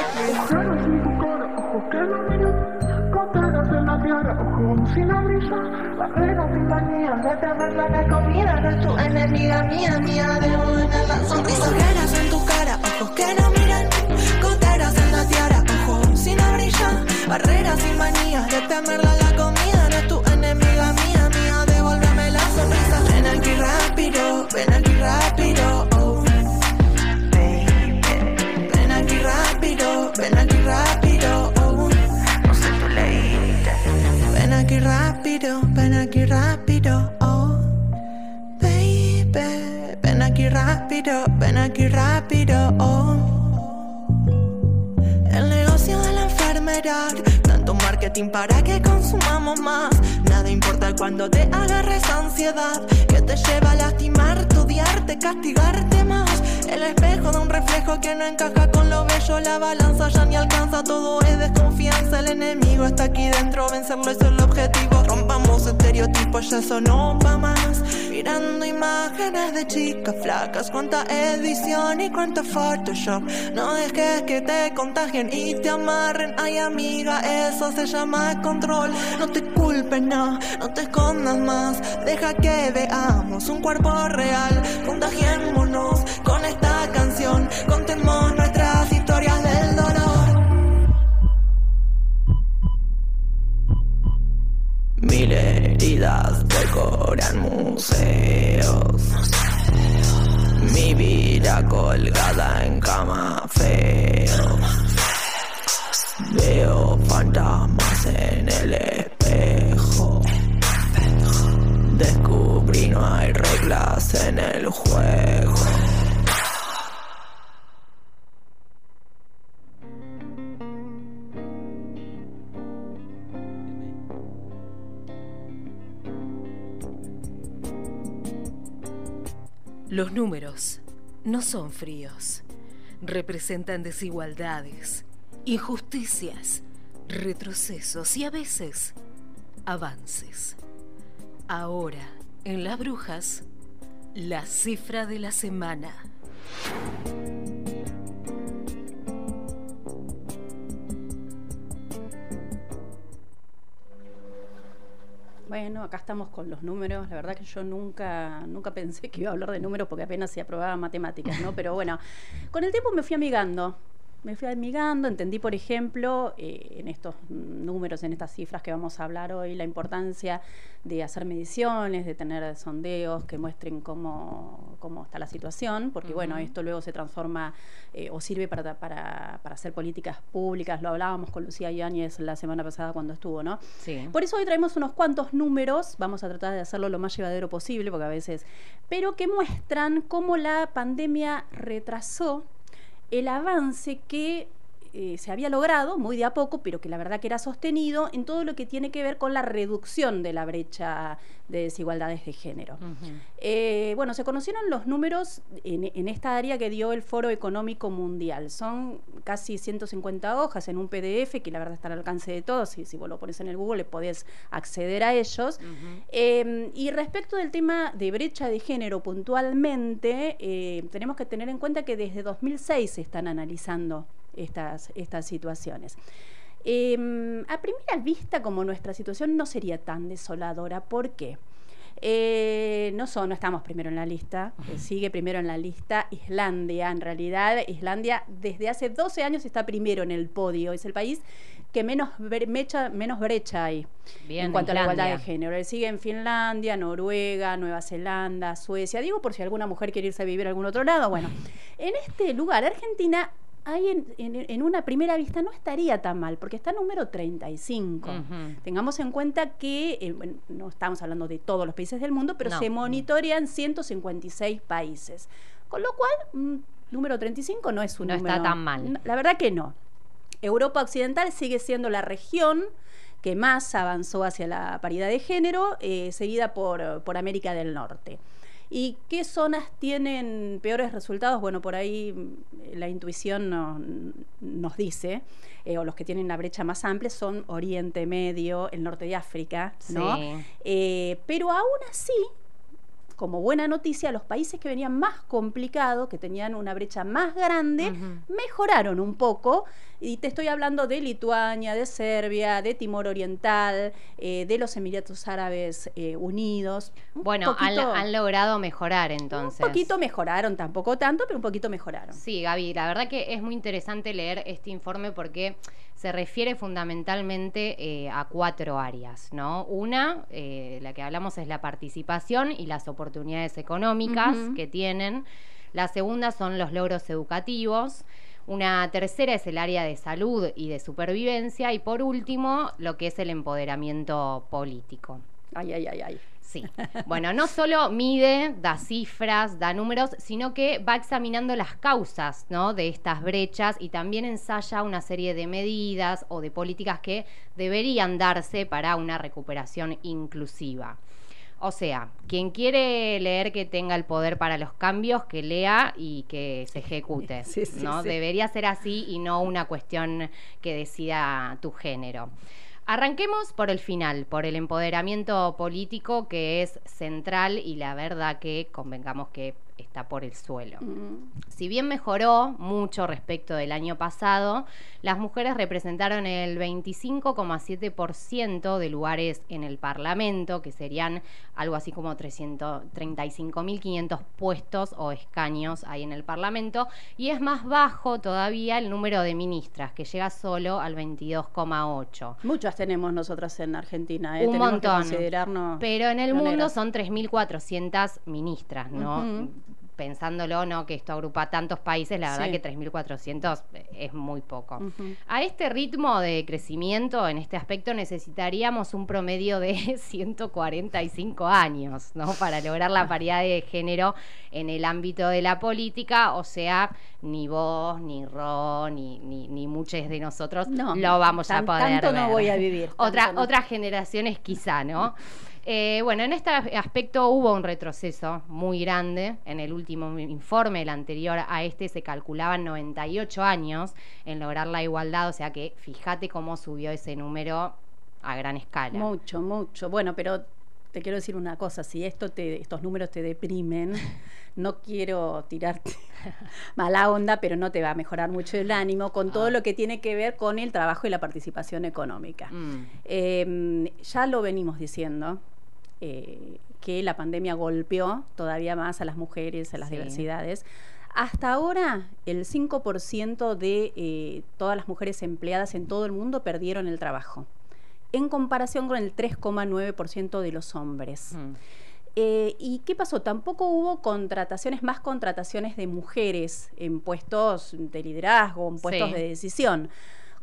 ojos que no miran, goteras en la tierra, ojos sin la brisa, barreras sin manías de temerla la comida, es tu enemiga mía, mía, devuelve la sonrisa. Ojeras en tu cara, ojos que no miran, goteras en la tiara, ojos sin la brilla, barreras sin manías de temerla la rápido, ven aquí rápido, oh. Baby, ven aquí rápido, ven aquí rápido, oh. El negocio de la enfermedad, tanto marketing para que consumamos más. Nada importa cuando te agarres ansiedad, que te lleva a lastimarte, odiarte, castigarte más. El espejo da un reflejo que no encaja con lo bello, la balanza ya ni alcanza, todo es desconfianza. El enemigo está aquí dentro, vencerlo es el objetivo. Rompamos estereotipos, ya eso no va más. Mirando imágenes de chicas flacas, cuánta edición y cuánto Photoshop. No dejes que te contagien y te amarren. Ay, amiga, eso se llama control. No te culpes, no, no te escondas más. Deja que veamos un cuerpo real. Contagiémonos con esta canción. Contemos nuestras historias del dolor. Mil decoran museos. Mi vida colgada en cama feo. Veo fantasmas en el espejo. Descubrí no hay reglas en el juego. Los números no son fríos. Representan desigualdades, injusticias, retrocesos y a veces avances. Ahora, en las brujas, la cifra de la semana. Bueno, acá estamos con los números. La verdad que yo nunca, nunca pensé que iba a hablar de números porque apenas se aprobaba matemáticas, ¿no? Pero bueno, con el tiempo me fui amigando. Me fui amigando, entendí, por ejemplo, eh, en estos números, en estas cifras que vamos a hablar hoy, la importancia de hacer mediciones, de tener sondeos que muestren cómo, cómo está la situación, porque bueno, esto luego se transforma eh, o sirve para, para, para hacer políticas públicas. Lo hablábamos con Lucía Yáñez la semana pasada cuando estuvo, ¿no? Sí. Por eso hoy traemos unos cuantos números, vamos a tratar de hacerlo lo más llevadero posible, porque a veces, pero que muestran cómo la pandemia retrasó el avance que eh, se había logrado, muy de a poco, pero que la verdad que era sostenido en todo lo que tiene que ver con la reducción de la brecha de desigualdades de género. Eh, bueno, se conocieron los números en, en esta área que dio el Foro Económico Mundial. Son casi 150 hojas en un PDF que la verdad está al alcance de todos. Si, si vos lo pones en el Google, le podés acceder a ellos. Eh, y respecto del tema de brecha de género puntualmente, eh, tenemos que tener en cuenta que desde 2006 se están analizando estas, estas situaciones. Eh, a primera vista, como nuestra situación no sería tan desoladora, ¿por qué? Eh, no, son, no estamos primero en la lista, eh, sigue primero en la lista Islandia. En realidad, Islandia desde hace 12 años está primero en el podio. Es el país que menos, bre- mecha- menos brecha hay Bien, en cuanto a la igualdad de género. Le siguen Finlandia, Noruega, Nueva Zelanda, Suecia. Digo por si alguna mujer quiere irse a vivir a algún otro lado. Bueno, en este lugar, Argentina, ahí en, en- en una primera vista no estaría tan mal, porque está número 35. Ujú. Tengamos en cuenta que, eh, bueno, no estamos hablando de todos los países del mundo, pero No. se monitorean 156 países. Con lo cual, mm, número 35 no es un No está número... tan mal. No, La verdad que no. Europa Occidental sigue siendo la región que más avanzó hacia la paridad de género, eh, seguida por, por América del Norte. ¿Y qué zonas tienen peores resultados? Bueno, por ahí mm, la intuición no- nos dice, eh, o los que tienen la brecha más amplia son Oriente Medio, el norte de África, ¿no? Sí. Eh, pero aún así, como buena noticia, los países que venían más complicados, que tenían una brecha más grande, mejoraron un poco. Y te estoy hablando de Lituania, de Serbia, de Timor Oriental, eh, de los Emiratos Árabes eh, Unidos. Un Bueno, han logrado mejorar entonces. un poquito mejoraron, tampoco tanto, pero un poquito mejoraron. Sí, Gaby, la verdad que es muy interesante leer este informe porque se refiere fundamentalmente eh, a cuatro áreas, ¿no? Una, eh, la que hablamos es la participación y las oportunidades económicas que tienen. La segunda son los logros educativos. Una tercera es el área de salud y de supervivencia. Y por último, lo que es el empoderamiento político. Ay, ay, ay, ay. Sí. Bueno, no solo mide, da cifras, da números, sino que va examinando las causas ¿no? de estas brechas y también ensaya una serie de medidas o de políticas que deberían darse para una recuperación inclusiva. O sea, quien quiere leer que tenga el poder para los cambios, que lea y que se ejecute. Sí, sí, ¿no? sí. Debería ser así y no una cuestión que decida tu género. Arranquemos por el final, por el empoderamiento político que es central y la verdad que convengamos que está por el suelo. Si bien mejoró mucho respecto del año pasado, las mujeres representaron el 25,7% de lugares en el Parlamento, que serían algo así como 300 35.500 puestos o escaños ahí en el Parlamento, y es más bajo todavía el número de ministras, que llega solo al 22,8%. Muchas tenemos nosotras en Argentina, ¿eh? Un Tenemos que montón. considerarnos Pero en el mundo son 3.400 ministras, ¿no? Pensándolo, ¿no? Que esto agrupa tantos países, la verdad Sí. que 3.400 es muy poco. A este ritmo de crecimiento, en este aspecto, necesitaríamos un promedio de 145 años, ¿no? Para lograr la paridad de género en el ámbito de la política, o sea, ni vos, ni Ro, ni, ni, ni muchos de nosotros No, lo vamos a poder tanto no ver. voy a vivir, Otra, no. Otras generaciones quizá, ¿no? Eh, bueno, en este aspecto hubo un retroceso muy grande. En el último informe, el anterior a este, se calculaban 98 años en lograr la igualdad. O sea que fíjate cómo subió ese número a gran escala. Mucho, mucho. Bueno, pero te quiero decir una cosa, si esto te, estos números te deprimen, no quiero tirarte mala onda, pero no te va a mejorar mucho el ánimo con todo lo que tiene que ver con el trabajo y la participación económica. Mm. Eh, ya lo venimos diciendo. Eh, que la pandemia golpeó todavía más a las mujeres, a las Sí. diversidades. Hasta ahora, el 5% de eh, todas las mujeres empleadas en todo el mundo perdieron el trabajo, en comparación con el 3,9% de los hombres. Mm. Eh, ¿Y qué pasó? Tampoco hubo contrataciones, más contrataciones de mujeres en puestos de liderazgo, en puestos Sí. de decisión.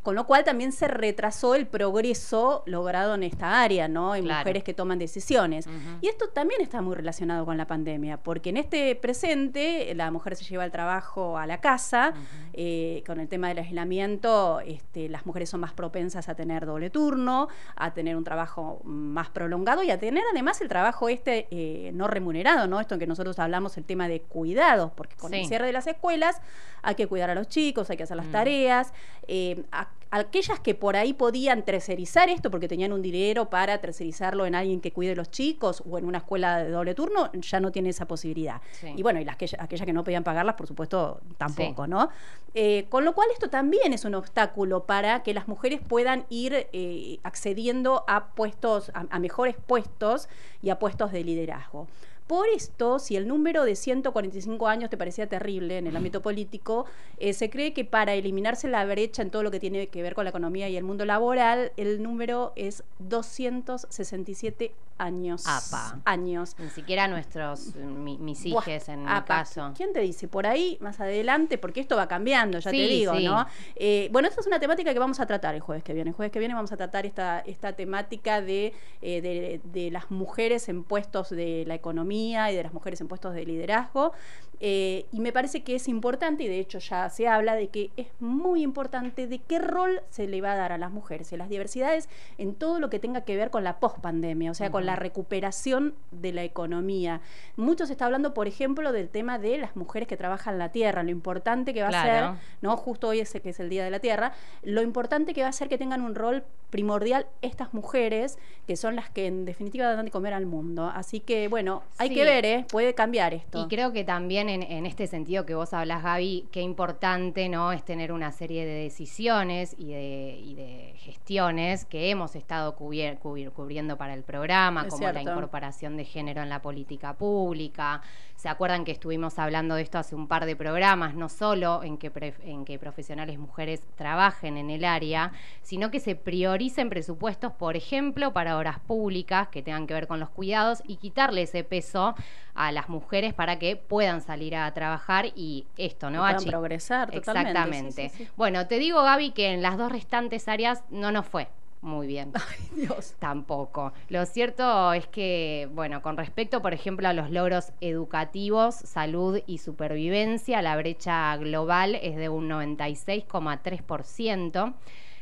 Con lo cual también se retrasó el progreso logrado en esta área, ¿no? En Claro. mujeres que toman decisiones. Y esto también está muy relacionado con la pandemia, porque en este presente la mujer se lleva el trabajo a la casa, eh, con el tema del aislamiento, este, las mujeres son más propensas a tener doble turno, a tener un trabajo más prolongado y a tener además el trabajo este eh, no remunerado, ¿no? Esto en que nosotros hablamos, el tema de cuidados, porque con el cierre de las escuelas hay que cuidar a los chicos, hay que hacer las tareas. eh, a- aquellas que por ahí podían tercerizar esto porque tenían un dinero para tercerizarlo en alguien que cuide los chicos o en una escuela de doble turno, ya no tiene esa posibilidad. Sí. Y bueno, y las que, aquellas que no podían pagarlas, por supuesto, tampoco, ¿no? Eh, con lo cual esto también es un obstáculo para que las mujeres puedan ir eh, accediendo a puestos, a, a mejores puestos y a puestos de liderazgo. Por esto, si el número de 145 años te parecía terrible en el ámbito político, eh, se cree que para eliminarse la brecha en todo lo que tiene que ver con la economía y el mundo laboral, el número es 267 años. Apa. Años. Ni siquiera nuestros, mi- mis en mi caso. ¿Quién te dice? Por ahí, más adelante, porque esto va cambiando, ya te digo, sí. ¿no? Eh, bueno, esta es una temática que vamos a tratar el jueves que viene. El jueves que viene vamos a tratar esta, esta temática de, eh, de, de las mujeres en puestos de la economía y de las mujeres en puestos de liderazgo. Eh, y me parece que es importante, y de hecho ya se habla de que es muy importante de qué rol se le va a dar a las mujeres y a las diversidades en todo lo que tenga que ver con la pospandemia, o sea, con la recuperación de la economía. Mucho se está hablando, por ejemplo, del tema de las mujeres que trabajan la tierra, lo importante que va a ser, ¿no? Justo hoy ese que es el Día de la Tierra, lo importante que va a ser que tengan un rol primordial estas mujeres, que son las que en definitiva dan de comer al mundo. Así que, bueno, hay Sí. que ver, ¿eh? Puede cambiar esto. Y creo que también en, en este sentido que vos hablas, Gaby, qué importante no es tener una serie de decisiones y de, y de gestiones que hemos estado cubier- cubriendo para el programa, Es como la incorporación de género en la política pública. ¿Se acuerdan que estuvimos hablando de esto hace un par de programas? No solo en que, en que profesionales mujeres trabajen en el área, sino que se prioricen presupuestos, por ejemplo, para obras públicas que tengan que ver con los cuidados y quitarle ese peso a las mujeres para que puedan salir a trabajar y esto, ¿no? Achi- progresar totalmente, Exactamente. sí, sí, sí. Bueno, te digo, Gaby, que en las dos restantes áreas no nos fue muy bien. Dios. Tampoco. Lo cierto es que, bueno, con respecto, por ejemplo, a los logros educativos, salud y supervivencia, la brecha global es de un 96,3%.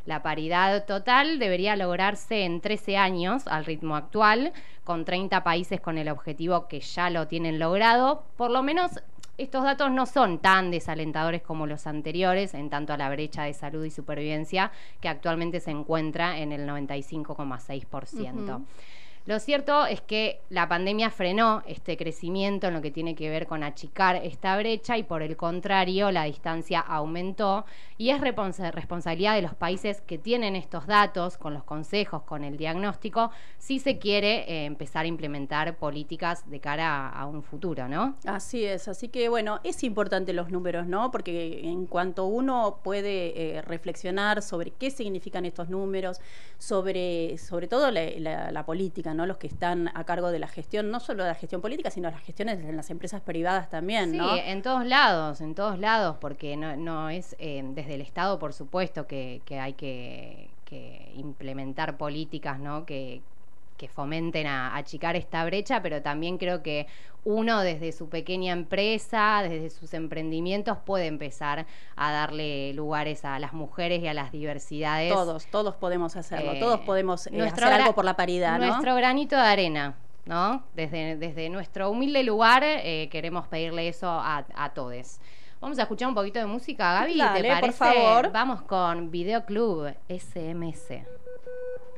La paridad total debería lograrse en 13 años al ritmo actual, con 30 países con el objetivo que ya lo tienen logrado. Por lo menos estos datos no son tan desalentadores como los anteriores, en tanto a la brecha de salud y supervivencia, que actualmente se encuentra en el 95,6%. Ujú. Lo cierto es que la pandemia frenó este crecimiento en lo que tiene que ver con achicar esta brecha y por el contrario la distancia aumentó y es responsa- responsabilidad de los países que tienen estos datos con los consejos, con el diagnóstico, si se quiere eh, empezar a implementar políticas de cara a, un futuro, ¿no? Así es, así que bueno, es importante los números, ¿no? Porque en cuanto uno puede eh, reflexionar sobre qué significan estos números, sobre, sobre todo la- la política, ¿no? Los que están a cargo de la gestión, no solo de la gestión política, sino las gestiones en las empresas privadas también, Sí, ¿no? en todos lados, en todos lados, porque no, no es eh, desde el Estado, por supuesto, que, que hay que, que implementar políticas, ¿no? Que, que fomenten a, a achicar esta brecha, pero también creo que uno desde su pequeña empresa, desde sus emprendimientos, puede empezar a darle lugares a las mujeres y a las diversidades. Todos, todos podemos hacerlo, Eh, todos podemos eh, nuestro hacer algo por la paridad, ¿no? Nuestro granito de arena, ¿no? Desde, desde nuestro humilde lugar eh, queremos pedirle eso a, a todos. Vamos a escuchar un poquito de música, Gaby, Dale, ¿te por parece? favor. Vamos con Videoclub SMS.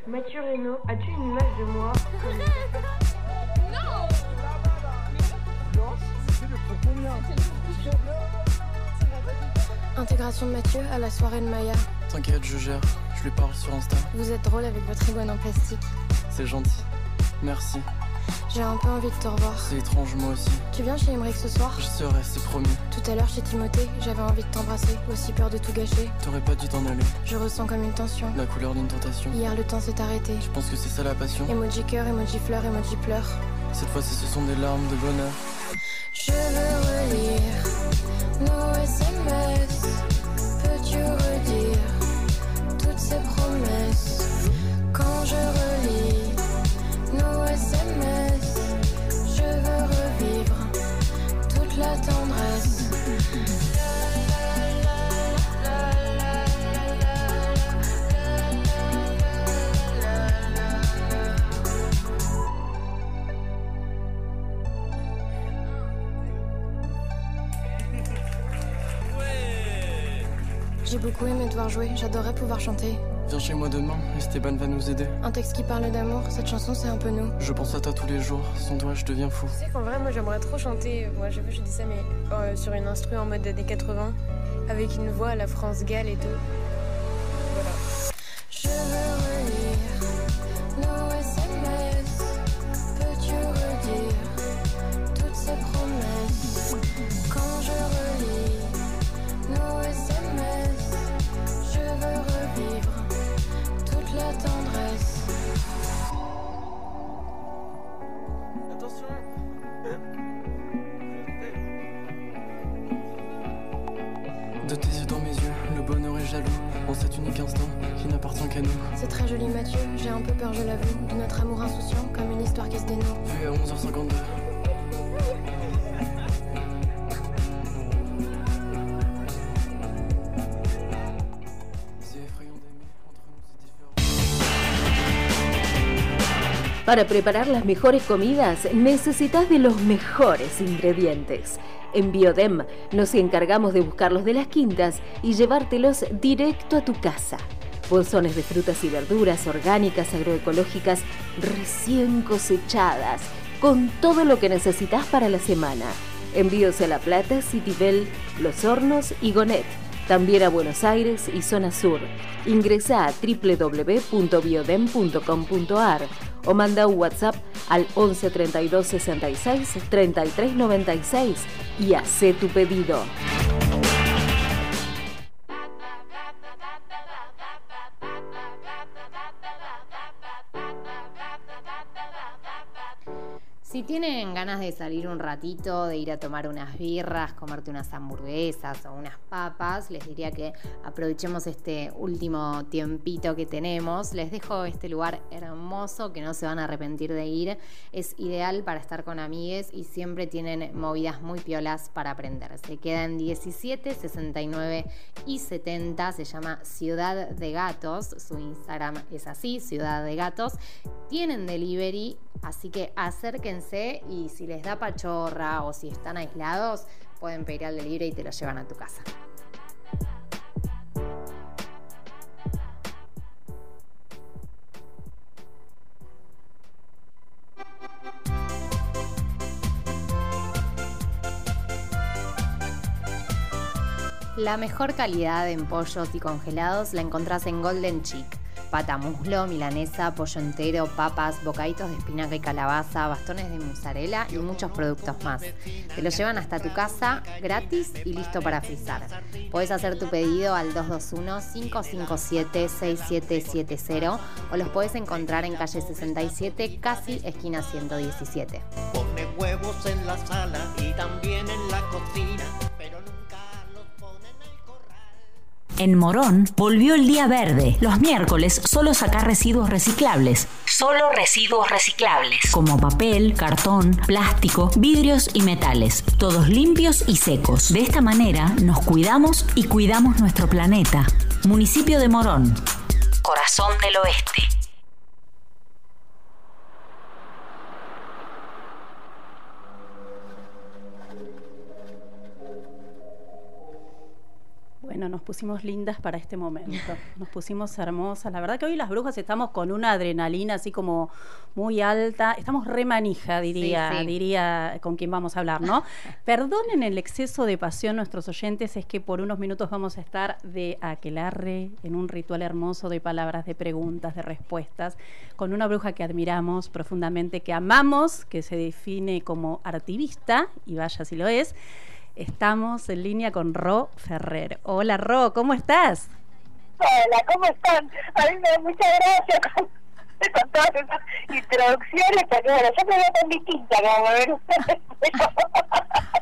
Mathieu Reynaud, as-tu une image de moi Intégration de Mathieu à la soirée de Maya. T'inquiète, je gère. Je lui parle sur Insta. Vous êtes drôle avec votre iguane en plastique. C'est gentil. Merci. J'ai un peu envie de te revoir. C'est étrange, moi aussi. Tu viens chez Emmerich ce soir? Je serai, c'est promis. Tout à l'heure chez Timothée, j'avais envie de t'embrasser, aussi peur de tout gâcher. T'aurais pas dû t'en aller. Je ressens comme une tension. La couleur d'une tentation. Hier le temps s'est arrêté. Je pense que c'est ça la passion. Emoji cœur, emoji fleur, emoji pleure. Cette fois-ci, ce sont des larmes de bonheur. Beaucoup aimé te voir jouer, j'adorais pouvoir chanter. Viens chez moi demain, Esteban va nous aider. Un texte qui parle d'amour, cette chanson c'est un peu nous. Je pense à toi tous les jours. Sans toi, je deviens fou. Tu sais qu'en vrai, moi j'aimerais trop chanter, moi je, je dis ça, mais euh, sur une instru en mode années 80, avec une voix à la France Gall et tout. Para preparar las mejores comidas necesitas de los mejores ingredientes. En Biodem nos encargamos de buscarlos de las quintas y llevártelos directo a tu casa. Bolsones de frutas y verduras orgánicas, agroecológicas, recién cosechadas, con todo lo que necesitas para la semana. Envíos a La Plata, Citibel, Los Hornos y Gonet. También a Buenos Aires y Zona Sur. Ingresa a www.biodem.com.ar o manda un WhatsApp al 11 32 66 33 96 y hace tu pedido. Si tienen ganas de salir un ratito, de ir a tomar unas birras, comerte unas hamburguesas o unas papas, les diría que aprovechemos este último tiempito que tenemos. Les dejo este lugar hermoso que no se van a arrepentir de ir. Es ideal para estar con amigues y siempre tienen movidas muy piolas para aprender. Se quedan 17, 69 y 70. Se llama Ciudad de Gatos. Su Instagram es así, Ciudad de Gatos. Tienen delivery Así que acérquense y si les da pachorra o si están aislados, pueden pedir al delivery y te lo llevan a tu casa. La mejor calidad en pollos y congelados la encontrás en Golden Chick. Pata muslo, milanesa, pollo entero, papas, bocaditos de espinaca y calabaza, bastones de mozzarella y muchos productos más. Te lo llevan hasta tu casa gratis y listo para frizar. Puedes hacer tu pedido al 221-557-6770 o los puedes encontrar en calle 67, casi esquina 117. Pone huevos en la sala y también En Morón volvió el día verde. Los miércoles solo sacar residuos reciclables. Solo residuos reciclables. Como papel, cartón, plástico, vidrios y metales. Todos limpios y secos. De esta manera nos cuidamos y cuidamos nuestro planeta. Municipio de Morón. Corazón del Oeste. Bueno, nos pusimos lindas para este momento, nos pusimos hermosas. La verdad que hoy las brujas estamos con una adrenalina así como muy alta. Estamos re manija, diría, Sí, sí. diría con quien vamos a hablar, ¿no? Perdonen el exceso de pasión nuestros oyentes, es que por unos minutos vamos a estar de aquelarre en un ritual hermoso de palabras, de preguntas, de respuestas, con una bruja que admiramos profundamente, que amamos, que se define como artivista, y vaya si lo es. Estamos en línea con Ro Ferrer. Hola Ro, ¿cómo estás? Hola, ¿cómo están? A mí me da con, todas esas introducciones, porque bueno, yo me veo tan distinta como ven ustedes.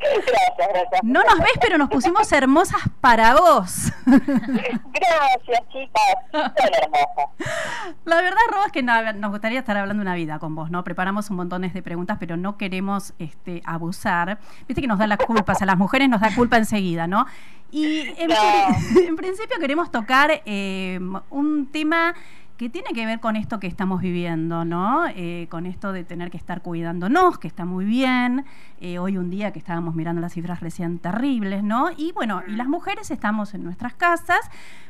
gracias, gracias. No nos ves, pero nos pusimos hermosas para vos. Gracias, chicas. Son hermosas. La verdad, Ro, es que nos gustaría estar hablando una vida con vos, ¿no? Preparamos un montón de preguntas, pero no queremos este, abusar. Viste que nos da las culpas, a las mujeres nos da culpa enseguida, ¿no? Y en principio queremos tocar eh, un tema que tiene que ver con esto que estamos viviendo, ¿no? Eh, con esto de tener que estar cuidándonos, que está muy bien. Eh, hoy un día que estábamos mirando las cifras recién terribles, ¿no? Y bueno, y las mujeres estamos en nuestras casas,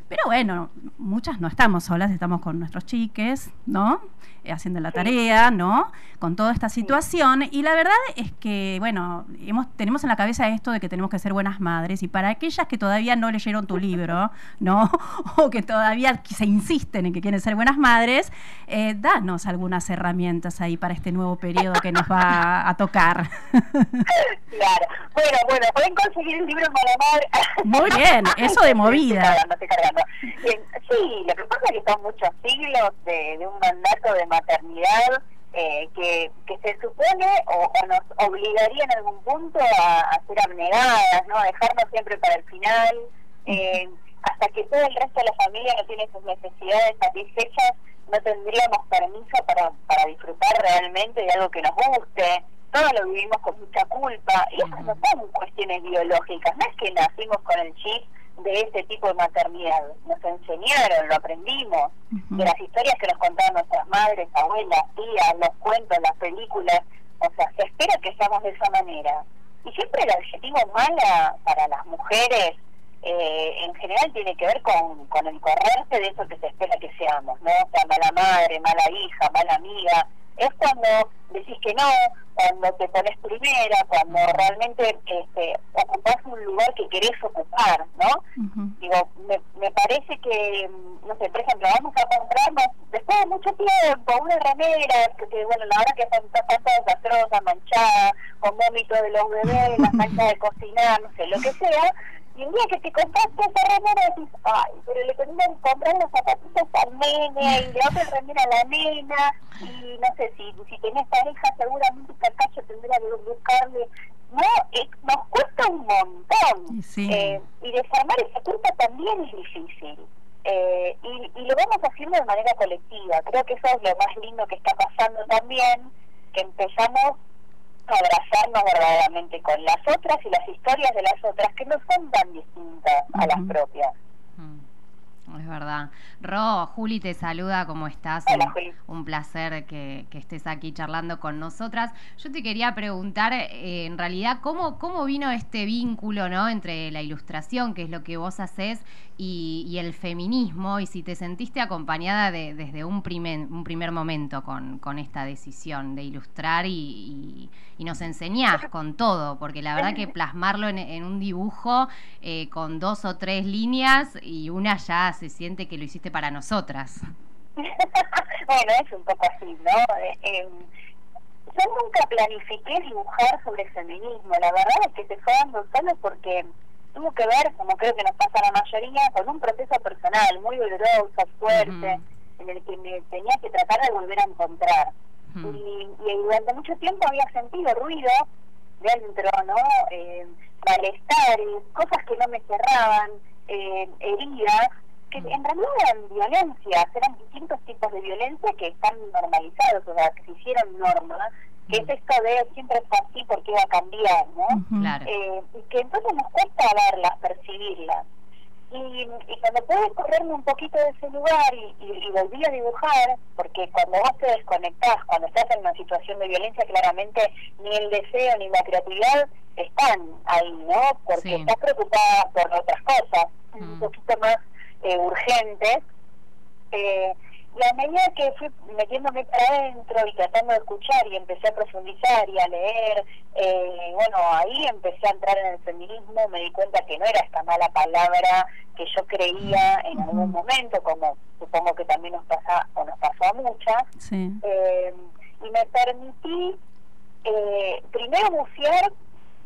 pero bueno, muchas no estamos solas, estamos con nuestros chiques, ¿no? Haciendo la tarea, ¿no? Con toda esta situación. Y la verdad es que, bueno, hemos, tenemos en la cabeza esto de que tenemos que ser buenas madres. Y para aquellas que todavía no leyeron tu libro, ¿no? O que todavía se insisten en que quieren ser buenas madres, eh, danos algunas herramientas ahí para este nuevo periodo que nos va a tocar. Claro. Bueno, bueno, pueden conseguir el libro en Malamar. Muy bien, eso de movida. Estoy cargando, estoy cargando. Bien, sí, lo que pasa es que son muchos siglos de, de un mandato de maternidad eh, que, que se supone o, o nos obligaría en algún punto a, a ser abnegadas, ¿no? A dejarnos siempre para el final. eh, hasta que todo el resto de la familia no tiene sus necesidades satisfechas, no tendríamos permiso para, para disfrutar realmente de algo que nos guste. Todo lo vivimos con mucha culpa. Y esas no son cuestiones biológicas, no es que nacimos con el chip de este tipo de maternidad. Nos enseñaron, lo aprendimos, de las historias que nos contaban nuestras madres, abuelas, tías, los cuentos, las películas. O sea, se espera que seamos de esa manera. Y siempre el adjetivo mala para las mujeres eh, en general tiene que ver con, con el correrse de eso que se espera que seamos, ¿no? O sea, mala madre, mala hija, mala amiga. Es cuando decís que no, cuando te pones primera, cuando realmente este, ocupás un lugar que querés ocupar, ¿no? Digo, me, me parece que, no sé, por ejemplo, vamos a comprarnos, después de mucho tiempo, una remera, que, que, bueno, la verdad que está, está, desastrosa, manchada, con vómito de los bebés, las manchas de cocinar, no sé, lo que sea, y un día que te compraste esa remera decís, ay, pero le tendrían que comprar los zapatitos al nene, y la otra remera a la nena, y no sé, si, si tenés pareja seguramente Cacacho tendría que buscarle, no, eh, nos cuesta un montón, Sí. eh, y desarmar esa culpa también es difícil. Eh, y, y lo vamos haciendo de manera colectiva. Creo que eso es lo más lindo que está pasando también, que empezamos abrazarnos verdaderamente con las otras y las historias de las otras, que no son tan distintas a las propias. Es verdad. Ro, Juli te saluda, ¿cómo estás? un, un placer que, que estés aquí charlando con nosotras. Yo te quería preguntar, eh, en realidad, ¿cómo, ¿cómo vino este vínculo ¿no? entre la ilustración, que es lo que vos haces, y, y el feminismo? Y si te sentiste acompañada de- desde un primer, un primer momento con, con esta decisión de ilustrar y, y- y nos enseñás con todo, porque la verdad que plasmarlo en, en un dibujo eh, con dos o tres líneas y una ya se siente que lo hiciste para nosotras. bueno, es un poco así, ¿no? Eh, eh, yo nunca planifiqué dibujar sobre feminismo, la verdad es que se fue dando solo porque tuvo que ver, como creo que nos pasa a la mayoría, con un proceso personal muy doloroso, fuerte, en el que me tenía que tratar de volver a encontrar. y, y durante mucho tiempo había sentido ruido dentro, ¿no? Eh, malestares, cosas que no me cerraban, eh, heridas, que en realidad eran violencias, eran distintos tipos de violencia que están normalizados, o sea, que se hicieron normas, que es esto de siempre es así porque va a cambiar, ¿no? Claro. Eh, y que entonces nos cuesta verlas, percibirlas. Y, y cuando pude correrme un poquito de ese lugar y, y, y volví a dibujar, porque cuando vos te desconectás, cuando estás en una situación de violencia, claramente ni el deseo ni la creatividad están ahí, ¿no? Porque Sí. estás preocupada por otras cosas, un poquito más eh, urgentes. Eh, y a medida que fui metiéndome para adentro y tratando de escuchar y empecé a profundizar y a leer, eh, bueno, ahí empecé a entrar en el feminismo, me di cuenta que no era esta mala palabra que yo creía en algún momento, como supongo que también nos pasa o nos pasó a muchas, Sí. eh, y me permití eh, primero bucear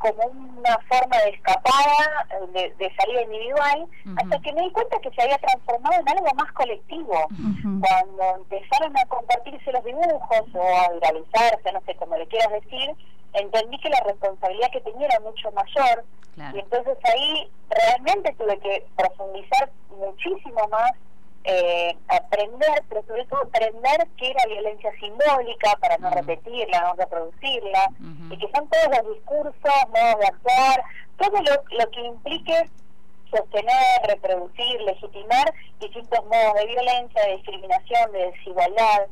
como una forma de escapada, eh, de, de salida individual, hasta que me di cuenta que se había transformado en algo más colectivo. Cuando empezaron a compartirse los dibujos o a viralizarse, no sé cómo le quieras decir, entendí que la responsabilidad que tenía era mucho mayor. Claro. Y entonces ahí realmente tuve que profundizar muchísimo más eh, aprender, pero sobre todo aprender qué era violencia simbólica para no repetirla, no reproducirla, y que son todos los discursos, modos de actuar, todo lo, lo que implique sostener, reproducir, legitimar distintos modos de violencia, de discriminación, de desigualdad.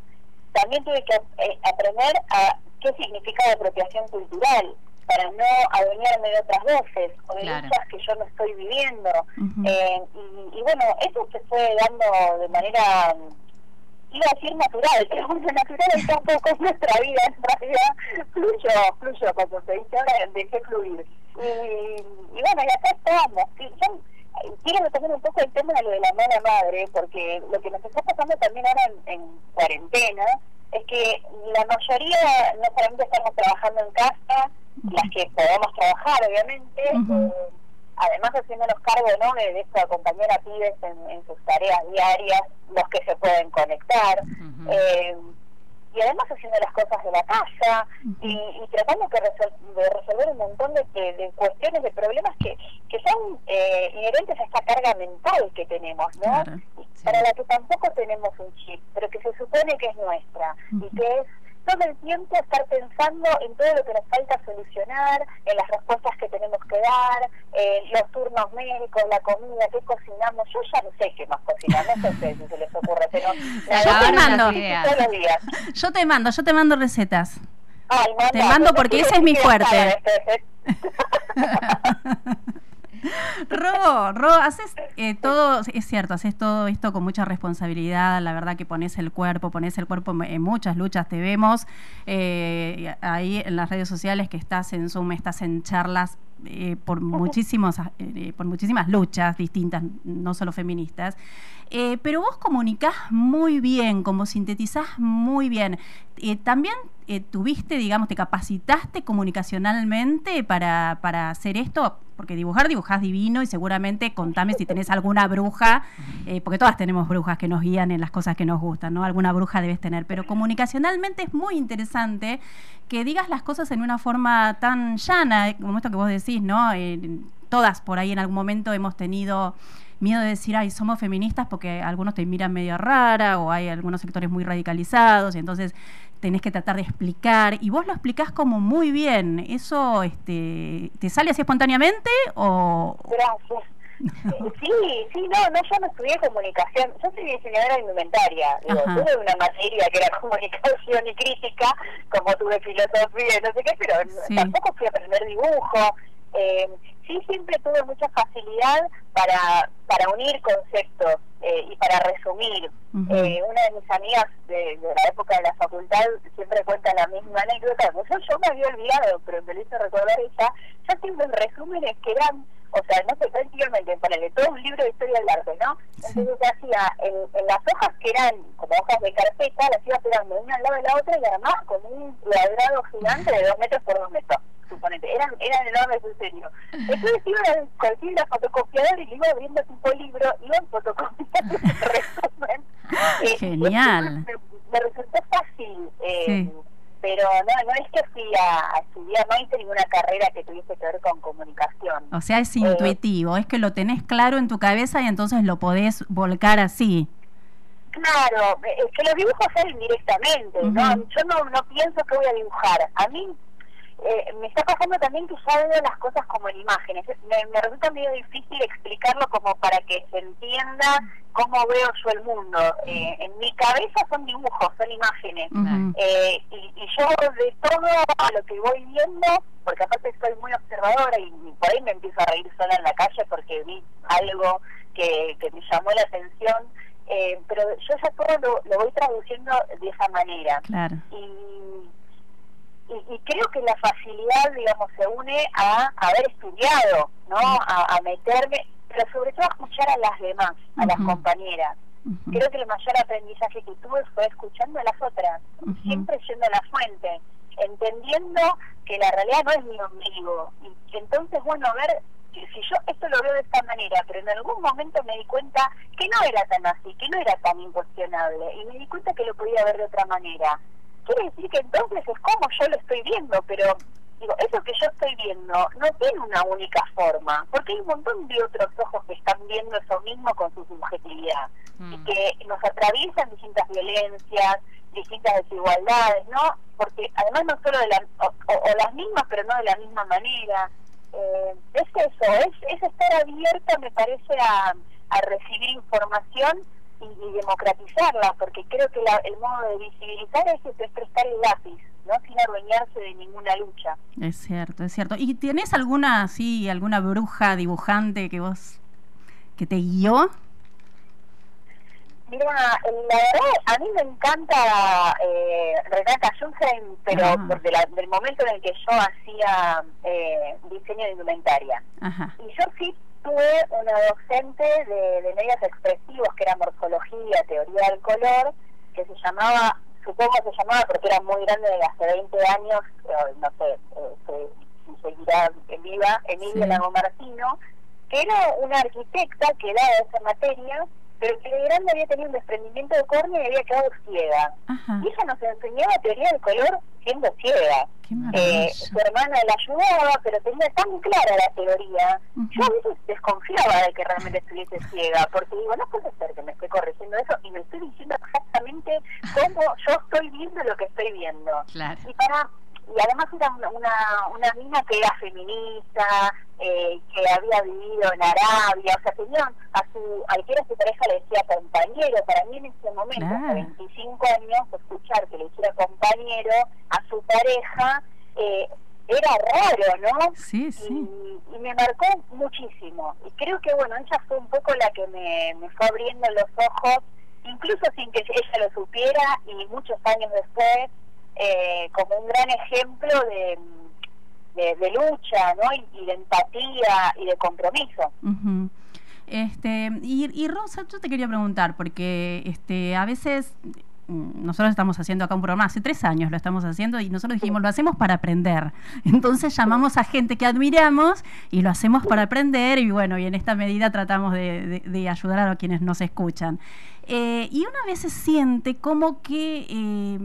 También tuve que eh, aprender a qué significa la apropiación cultural para no adueñarme de otras voces o de Claro. luchas que yo no estoy viviendo. Eh, y, y bueno, eso se fue dando de manera, iba a decir natural, pero natural es tampoco es nuestra vida, en realidad fluyó, fluyó, como se dice ahora, dejé fluir. Y, y bueno, y acá estamos. Sí, yo, eh, quiero retomar un poco el tema de lo de la mala madre, porque lo que nos está pasando también ahora en, en cuarentena es que la mayoría no solamente estamos trabajando en casa, las que podemos trabajar, obviamente, eh, además haciéndonos cargo ¿no? de, esto de acompañar a pibes en, en sus tareas diarias, los que se pueden conectar, eh, y además haciendo las cosas de la casa y, y tratando que resol- de resolver un montón de, de- de cuestiones, de problemas que, que son eh, inherentes a esta carga mental que tenemos, ¿no? Para la que tampoco tenemos un chip, pero que se supone que es nuestra y que es todo el tiempo estar pensando en todo lo que nos falta solucionar, en las respuestas que tenemos que dar, en los turnos médicos, la comida, qué cocinamos. Yo ya no sé qué más cocinamos, no sé si se les ocurre, pero Yo te mando. todos los días. Yo te mando, yo te mando recetas. Ay, Te mando porque ese es mi fuerte. Ro, Ro, haces eh, todo, es cierto, haces todo esto con mucha responsabilidad, la verdad que pones el cuerpo, pones el cuerpo en muchas luchas, te vemos eh, ahí en las redes sociales que estás en Zoom, estás en charlas eh, por, muchísimos, eh, por muchísimas luchas distintas, no solo feministas, Eh, pero vos comunicás muy bien, como sintetizás muy bien. Eh, también eh, tuviste, digamos, te capacitaste comunicacionalmente para, para hacer esto, porque dibujar, dibujás divino y seguramente contame si tenés alguna bruja, porque todas tenemos brujas que nos guían en las cosas que nos gustan, ¿no? Alguna bruja debes tener, pero comunicacionalmente es muy interesante que digas las cosas en una forma tan llana, como esto que vos decís, ¿no? Todas por ahí en algún momento hemos tenido miedo de decir, ay, somos feministas porque algunos te miran medio rara o hay algunos sectores muy radicalizados y entonces tenés que tratar de explicar y vos lo explicás como muy bien. ¿Eso este, te sale así espontáneamente o...? Gracias. Eh, Sí, sí, no, no, yo no estudié comunicación, yo soy diseñadora de indumentaria, digo, Ajá. tuve una materia que era comunicación y crítica, como tuve filosofía y no sé qué, pero Sí. tampoco fui a aprender dibujo. Eh, sí siempre tuve mucha facilidad para, para unir conceptos eh, y para resumir. Eh, una de mis amigas de, de la época de la facultad siempre cuenta la misma anécdota, pues yo, yo me había olvidado, pero me lo hizo recordar ella, yo siempre en resúmenes que eran, o sea, no sé, prácticamente ponerle todo un libro de historia del arte, ¿no? Entonces yo hacía en, en las hojas que eran como hojas de carpeta, las iba pegando una al lado de la otra y además con un cuadrado gigante de dos metros por dos metros. Suponete, eran, eran enormes en serio. Entonces iba a cualquier la fotocopiadora y le iba abriendo tipo libro, iba en fotocopiando resumen. Eh, Genial. Me, me resultó fácil, eh, Sí. pero no, no es que fui a, a estudiar, no hice ninguna carrera que tuviese que ver con comunicación. O sea, es Eh, intuitivo, es que lo tenés claro en tu cabeza y entonces lo podés volcar así. Claro, es que los dibujos salen directamente, ¿no? Ujú. Yo no, no pienso que voy a dibujar. A mí eh, me está pasando también que ya veo las cosas como en imágenes. Me, me resulta medio difícil explicarlo como para que se entienda cómo veo yo el mundo. Eh, en mi cabeza son dibujos, son imágenes. Eh, y, y yo de todo lo que voy viendo, porque aparte soy muy observadora y, y por ahí me empiezo a reír sola en la calle porque vi algo que, que me llamó la atención, eh, pero yo ya todo lo, lo voy traduciendo de esa manera. Claro. Y, y, y creo que la facilidad, digamos, se une a haber estudiado, ¿no? A, a meterme, pero sobre todo a escuchar a las demás, a las compañeras. Creo que el mayor aprendizaje que tuve fue escuchando a las otras, siempre yendo a la fuente, entendiendo que la realidad no es mi ombligo. Y entonces, bueno, ver si yo esto lo veo de esta manera, pero en algún momento me di cuenta que no era tan así, que no era tan incuestionable, y me di cuenta que lo podía ver de otra manera. Quiere decir que entonces es como yo lo estoy viendo, pero digo, eso que yo estoy viendo no tiene una única forma, porque hay un montón de otros ojos que están viendo eso mismo con su subjetividad y que nos atraviesan distintas violencias, distintas desigualdades, ¿no? Porque además no solo de la, o, o- o las mismas, pero no de la misma manera. Eh, es eso, es, es estar abierta, me parece, a, a recibir información y, y democratizarla, porque creo que la- el modo de visibilizar es, es prestar el lápiz, ¿no? Sin adueñarse de ninguna lucha. Es cierto, es cierto. ¿Y tenés alguna, sí, alguna bruja dibujante que vos, que te guió? Mira, la verdad, a mí me encanta eh, Renata Junsen, pero Ah. por de la- del momento en el que yo hacía eh, diseño de indumentaria. Ajá. Y yo sí tuve una docente de, de medios expresivos, que era morfología, teoría del color, que se llamaba, supongo se llamaba porque era muy grande de hace 20 años, no sé, eh, se- si seguirá en viva, Emilia Sí. Lago Martino, que era una arquitecta que daba esa materia, pero que de grande había tenido un desprendimiento de córnea y había quedado ciega. Y ella nos enseñaba teoría del color siendo ciega. Eh, su hermana la ayudaba, pero tenía tan clara la teoría. Yo a veces desconfiaba de que realmente estuviese ciega, porque digo, no puede ser que me esté corrigiendo eso y me estoy diciendo exactamente cómo yo estoy viendo lo que estoy viendo. Claro. Y para y además era una, una, una mina que era feminista, eh, que había vivido en Arabia, o sea, tenía a su, al que era su pareja le decía compañero, para mí en ese momento, hace 25 años, escuchar que le hiciera compañero a su pareja, eh, era raro, ¿no? Sí, sí. Y, y me marcó muchísimo. Y creo que, bueno, ella fue un poco la que me, me fue abriendo los ojos, incluso sin que ella lo supiera, y muchos años después, eh, como un gran ejemplo de, de, de lucha, ¿no? Y, y de empatía y de compromiso. Este, y, y Rosa, yo te quería preguntar, porque este, a veces mm, nosotros estamos haciendo acá un programa, hace tres años lo estamos haciendo y nosotros dijimos, lo hacemos para aprender. Entonces llamamos a gente que admiramos y lo hacemos para aprender y bueno, y en esta medida tratamos de, de- de ayudar a quienes nos escuchan. Eh, y una vez se siente como que eh,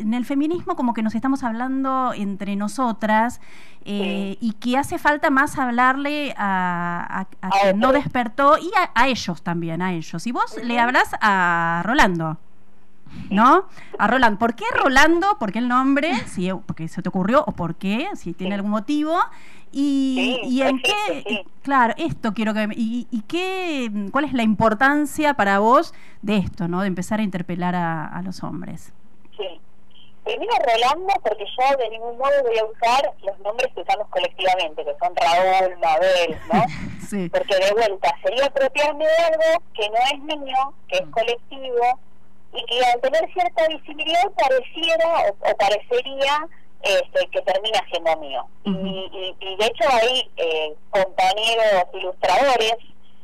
en el feminismo como que nos estamos hablando entre nosotras eh, y que hace falta más hablarle a, a- a quien no despertó y a, ellos también, a ellos. Y vos le hablas a Rolando. ¿No? A Roland. ¿Por qué Rolando? ¿Por qué el nombre? Si, porque se te ocurrió o por qué, si tiene algún motivo. Y, Sí, y en existe, qué, sí. claro, esto quiero que y, y qué, cuál es la importancia para vos de esto, ¿no? De empezar a interpelar a, a los hombres. Sí. Primero Rolando, porque yo de ningún modo voy a usar los nombres que usamos colectivamente, que son Raúl, Mabel, ¿no? Sí. Porque de vuelta sería apropiarme de algo que no es mío, que es colectivo, y que al tener cierta visibilidad pareciera o, o parecería este, que termina siendo mío. y, y- y de hecho hay eh, compañeros ilustradores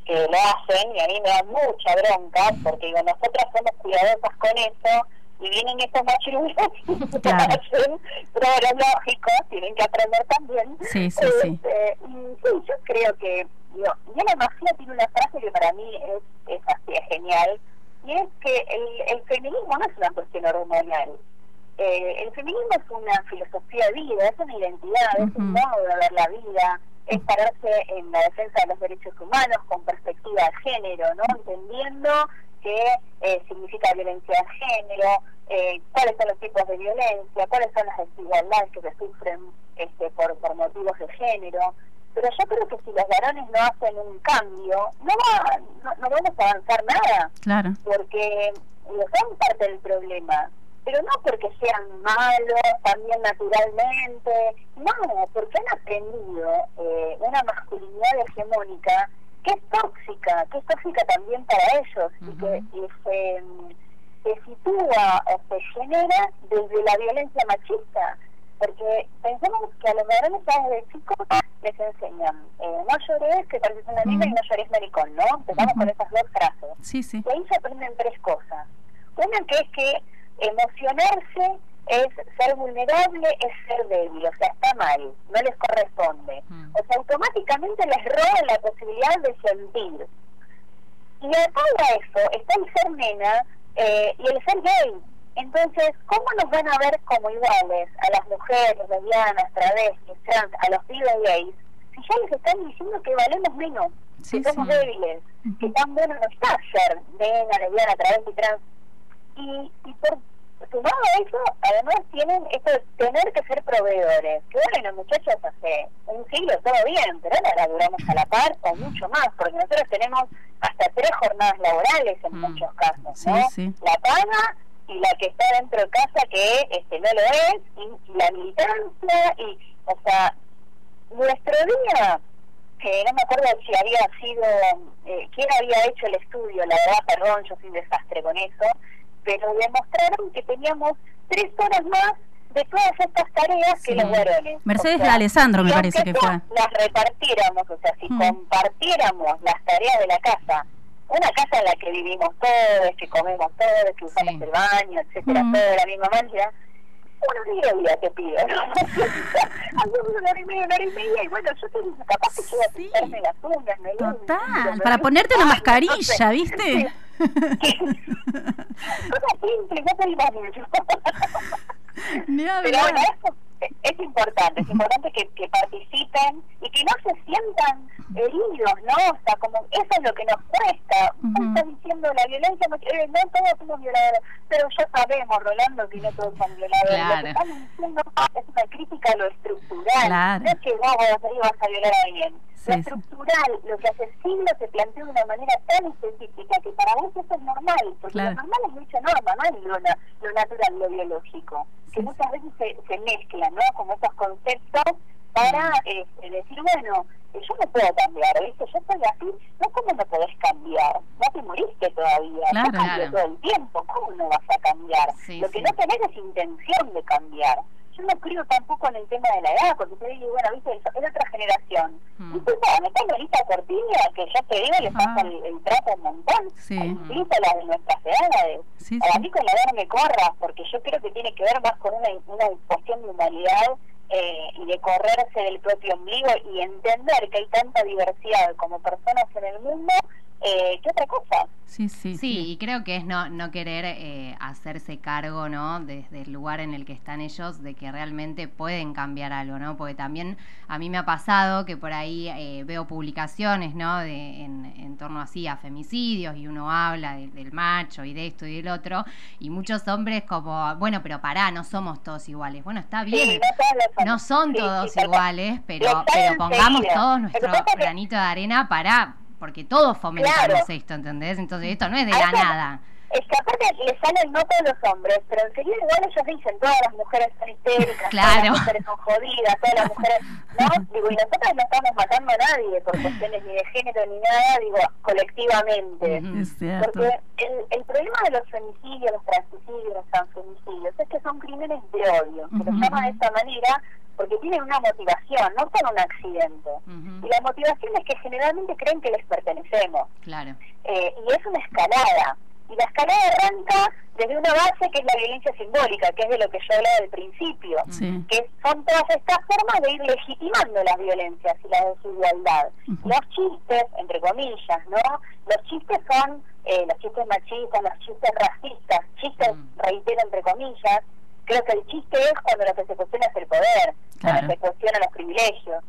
que lo hacen y a mí me da mucha bronca porque digo, nosotras somos cuidadosas con eso y vienen estos machirulos y Claro. hacen pruebas lógicos, tienen que aprender también. Sí, sí, sí. Este, y sí, yo creo que digo, Diana Macía tiene una frase que para mí es, es así, es genial, y es que el, el feminismo no es una cuestión hormonal. Eh, el feminismo es una filosofía de vida, es una identidad, es un modo de ver la vida, es pararse en la defensa de los derechos humanos con perspectiva de género, ¿no? Entendiendo qué eh, significa violencia de género, eh, cuáles son los tipos de violencia, cuáles son las desigualdades que se sufren este, por, por motivos de género. Pero yo creo que si los varones no hacen un cambio, no, va, no, no vamos a avanzar nada Claro. porque digo, son parte del problema, pero no porque sean malos también naturalmente, no, porque han aprendido eh, una masculinidad hegemónica que es tóxica, que es tóxica también para ellos y que y se, se sitúa o se genera desde la violencia machista. Porque pensemos que a los varones ya desde chicos les enseñan, eh, no llores que pareces una niña y no llores maricón, ¿no? Empezamos con esas dos frases. Sí, sí. Y ahí se aprenden tres cosas. Una que es que emocionarse es ser vulnerable, es ser débil, o sea, está mal, no les corresponde. O sea, automáticamente les roban la posibilidad de sentir. Y atado a eso está el ser nena eh, y el ser gay. Entonces, ¿cómo nos van a ver como iguales a las mujeres, lesbianas, travestis, trans, a los pibes gays, si ya les están diciendo que valemos menos, Sí, que somos sí. débiles, que tan bueno no está ser nena, lesbiana, travesti, trans? Y, y por sumado a eso, además tienen esto de tener que ser proveedores. Que bueno, muchachos, hace un siglo todo bien, pero ahora laburamos a la par o mucho más, porque nosotros tenemos hasta tres jornadas laborales en muchos casos, Sí, ¿no? sí. La paga y la que está dentro de casa que este no lo es, y, y la militancia, y, o sea, nuestro día, que no me acuerdo si había sido, eh, quién había hecho el estudio, la verdad, perdón, yo soy un desastre con eso, pero demostraron que teníamos tres horas más de todas estas tareas que Sí. los varones. Mercedes O sea, Alessandro me parece que fue. no las repartiéramos, o sea, si Mm. compartiéramos las tareas de la casa, una casa en la que vivimos todos, que comemos todos, que usamos el baño, etcétera, Mm. todo de la misma manera, una hora y media te pido, ¿no? Una hora y media, una hora y media, y bueno, yo tengo capaz que voy a pintarme las uñas, me Total, para ponerte una mascarilla, ¿viste? Cosas simples, no pedimos mucho. Ni Pero bueno, eso es, importante, es importante que, que participen y que no se sientan heridos, ¿no? O sea, como eso es lo que nos cuesta. Vos estás diciendo la violencia, no, eh, no todos somos violadores, pero ya sabemos, Rolando, que no todos son violadores. Lo Claro. que estamos diciendo es una crítica a lo estructural. Claro. No es que vos vas a, ir, vas a violar a alguien. Sí, lo sí. estructural, lo que hace siglos se plantea de una manera tan específica que para vos eso es normal, porque Claro. lo normal es dicha norma, no es lo, na- lo natural, lo biológico, que muchas veces se, se ¿no? Como estos conceptos para este, decir, bueno, eh, yo no puedo cambiar, ¿viste? Yo estoy así, no, ¿cómo no podés cambiar? No te moriste todavía, Claro. yo cambio Claro. todo el tiempo, ¿cómo no vas a cambiar? Sí, lo que sí. no tenés es intención de cambiar. Yo no creo tampoco en el tema de la edad, porque te digo, bueno, viste, es otra generación. Mm. Disculpa, me pongo lista Cortiña, que ya te digo, le pasa el, el trapo un montón. Sí. Incluso la de nuestras edades. Sí, A sí. mí con la edad no me corras, porque yo creo que tiene que ver más con una, una cuestión de humanidad eh, y de correrse del propio ombligo y entender que hay tanta diversidad como personas en el mundo, eh, ¿qué otra cosa? Sí, sí. Sí, y creo que es no, no querer eh, hacerse cargo, ¿no? Desde el lugar en el que están ellos, de que realmente pueden cambiar algo, ¿no? Porque también a mí me ha pasado que por ahí eh, veo publicaciones, ¿no? De, en, en torno así a femicidios y uno habla de- del macho y de esto y del otro, y muchos hombres como, bueno, pero pará, no somos todos iguales. Bueno, está bien. Sí, no son. No son Sí, todos iguales, pero, pero pongamos todos que nuestro que- granito de arena para, porque todos fomentamos Claro. esto, ¿entendés? Entonces esto no es de la nada. Es que aparte le salen no todos los hombres, pero enseguida igual ellos dicen, todas las mujeres son histéricas, todas las mujeres son jodidas, todas las mujeres, ¿no? Digo, y nosotros no estamos matando a nadie por cuestiones ni de género ni nada, digo, colectivamente. Es cierto. Porque el, el problema de los femicidios, los transfemicidios, los transfemicidios, es que son crímenes de odio. Se los Ujú. llama de esta manera porque tienen una motivación, no son un accidente. Y la motivación es que generalmente creen que les pertenecemos. Claro. Eh, y es una escalada. Y la escalada arranca desde una base que es la violencia simbólica, que es de lo que yo hablaba al principio, Sí. que son todas estas formas de ir legitimando las violencias y la desigualdad. Los chistes, entre comillas, ¿no? Los chistes son eh, los chistes machistas, los chistes racistas, chistes, reitero, entre comillas. Creo que el chiste es cuando lo que se cuestiona es el poder, cuando se cuestionan los privilegios.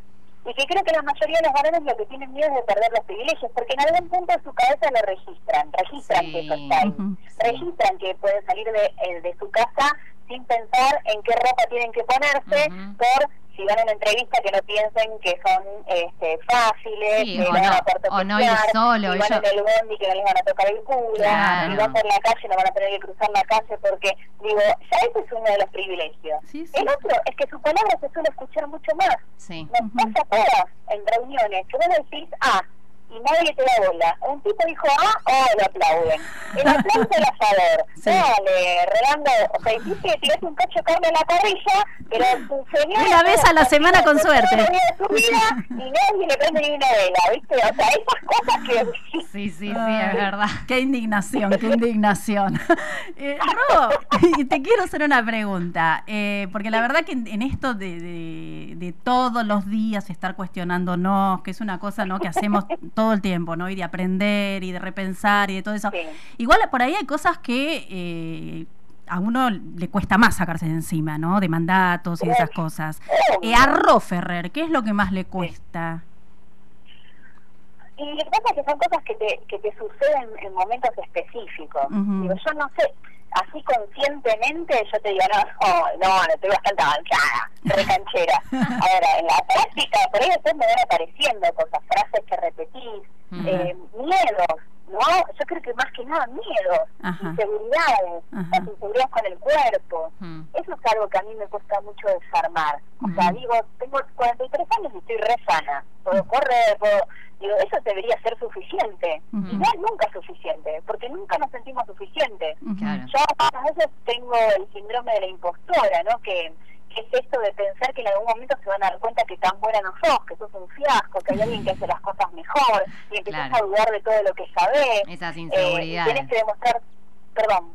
Y que creo que la mayoría de los varones lo que tienen miedo es de perder los privilegios, porque en algún punto su cabeza lo registran, registran que eso está ahí, registran que pueden salir de, eh, de su casa sin pensar en qué ropa tienen que ponerse, por si van a una entrevista que no piensen que son este, fáciles, Sí, que o van no- a o no ir toquetear, solo, si van ellos- en el bondi que no les van a tocar el culo, Claro. si van por la calle no van a tener que cruzar la calle porque, digo, ya ese es uno de los privilegios. El otro es que su palabra se suele escuchar mucho más. Nos pasa a todas en reuniones que vos decís A y nadie te da bola. Un tipo dijo A, oh, le aplauden. El aplauso del asador. Dale, Rolando, o sea, hiciste que tiraste un cacho de carne en la parrilla, pero tu señora... Una vez a la semana con suerte. Y nadie le prende ni una vela, ¿viste? O sea, esas cosas que... Sí, sí, sí, Ay, es verdad. Qué indignación, qué indignación. Eh, Ro, y te quiero hacer una pregunta, eh, porque la verdad que en, en esto de, de- de todos los días estar cuestionándonos, que es una cosa ¿no? que hacemos todo el tiempo, ¿no? Y de aprender y de repensar y de todo eso. Igual por ahí hay cosas que eh, a uno le cuesta más sacarse de encima, ¿no? De mandatos y de esas cosas. Eh, a Ro Ferrer, ¿qué es lo que más le cuesta? Y lo que pasa es que son cosas que te, que te suceden en momentos específicos. Digo, yo no sé, así conscientemente yo te digo, no, no, no, no estoy bastante avanzada, recanchera. Ahora, en la práctica, por ahí después me van apareciendo cosas, frases que repetís, eh, miedos, ¿no? Yo creo que más que nada miedos, Ajá. inseguridades, Ajá. las inseguridades con el cuerpo. Eso es algo que a mí me cuesta mucho desarmar. O sea, digo, tengo 43 años y estoy re sana. Puedo correr, puedo... Digo, eso debería ser suficiente. Y no es nunca suficiente, porque nunca nos sentimos suficientes. Claro. Yo a veces tengo el síndrome de la impostora, ¿no? Que, que es esto de pensar que en algún momento se van a dar cuenta que tan buena no sos, que sos un fiasco, que hay alguien que hace las cosas mejor, y Claro. a dudar de todo lo que sabés. Esas Eh, inseguridades. tienes que demostrar... Perdón.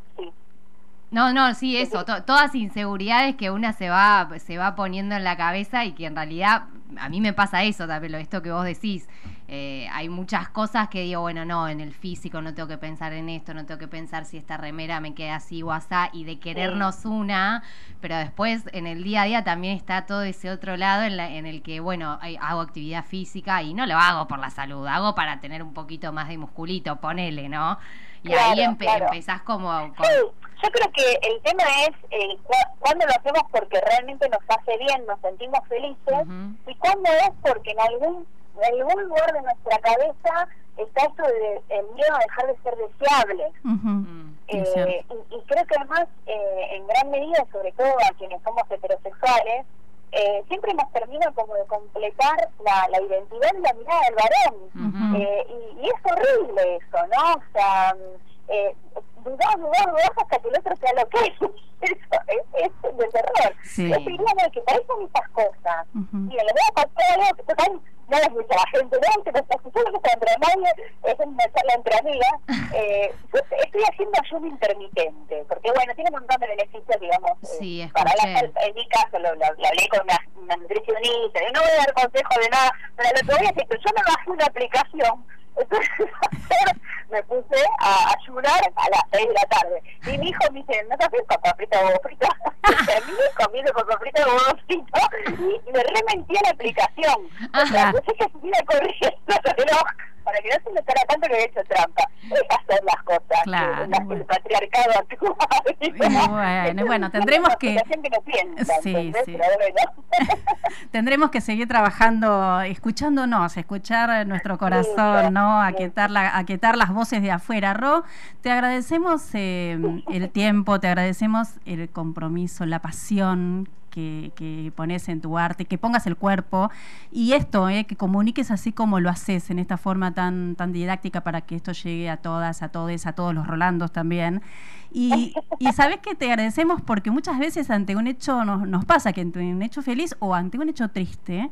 No, no, sí, eso, to- todas inseguridades que una se va, se va poniendo en la cabeza y que en realidad a mí me pasa eso también, lo esto que vos decís. Eh, hay muchas cosas que digo, bueno, no, en el físico no tengo que pensar en esto, no tengo que pensar si esta remera me queda así o asá, y de querernos una, pero después en el día a día también está todo ese otro lado en, la- en el que, bueno, hay- hago actividad física y no lo hago por la salud, hago para tener un poquito más de musculito, ponele, ¿no? Y ahí empe- claro. empezás como Sí, yo creo que el tema es eh, cu- cuándo lo hacemos porque realmente nos hace bien, nos sentimos felices, y cuándo es porque en algún, en algún lugar de nuestra cabeza está esto de el miedo a dejar de ser. Es cierto. Eh, y, y creo que además, eh, en gran medida, sobre todo a quienes somos heterosexuales, eh, siempre nos termina como de completar la, la identidad y la mirada del varón. Eh, y, y es horrible eso, ¿no? O sea, mm, eh, dudás, dudás, dudás hasta que el otro sea lo que es. Eso es, es de terror. Sí. Yo diría no, que parecen esas cosas. Mira, le voy a contar algo que total no es mucha la gente, ¿no? Que me está escuchando que está entre nadie, es una charla entre amigas. Eh, yo estoy haciendo ayuno intermitente, porque bueno, tiene un montón de beneficios, digamos, eh, Sí, para la. En mi caso lo, lo- lo hablé con una, una nutricionista, yo no voy a dar consejo de nada, pero lo que voy a decir, yo me bajé una aplicación, entonces me puse a ayunar a las 6 de la tarde. Y mi hijo me dice, ¿no te haces papá frito o huevo frito? Terminé comiendo papá frito o huevo frito y me rementí a la aplicación. O sea, Ajá. entonces que se corriendo el reloj para que no se notara tanto que había hecho trampa. Es hacer las cosas. Claro, las que el patriarcado actúa. Bueno, bueno, tendremos que... La gente no piensa, Sí, sí. Bueno. Tendremos que seguir trabajando, escuchándonos, escuchar nuestro corazón, ¿no? Aquietar, la, aquietar las voces de afuera. Ro, te agradecemos eh, el tiempo, te agradecemos el compromiso, la pasión que, que pones en tu arte, que pongas el cuerpo y esto, eh, que comuniques así como lo haces en esta forma tan, tan didáctica para que esto llegue a todas, a todos, a todos los Rolandos también. Y, y sabes que te agradecemos porque muchas veces ante un hecho nos, nos pasa que ante un hecho feliz o ante un hecho triste,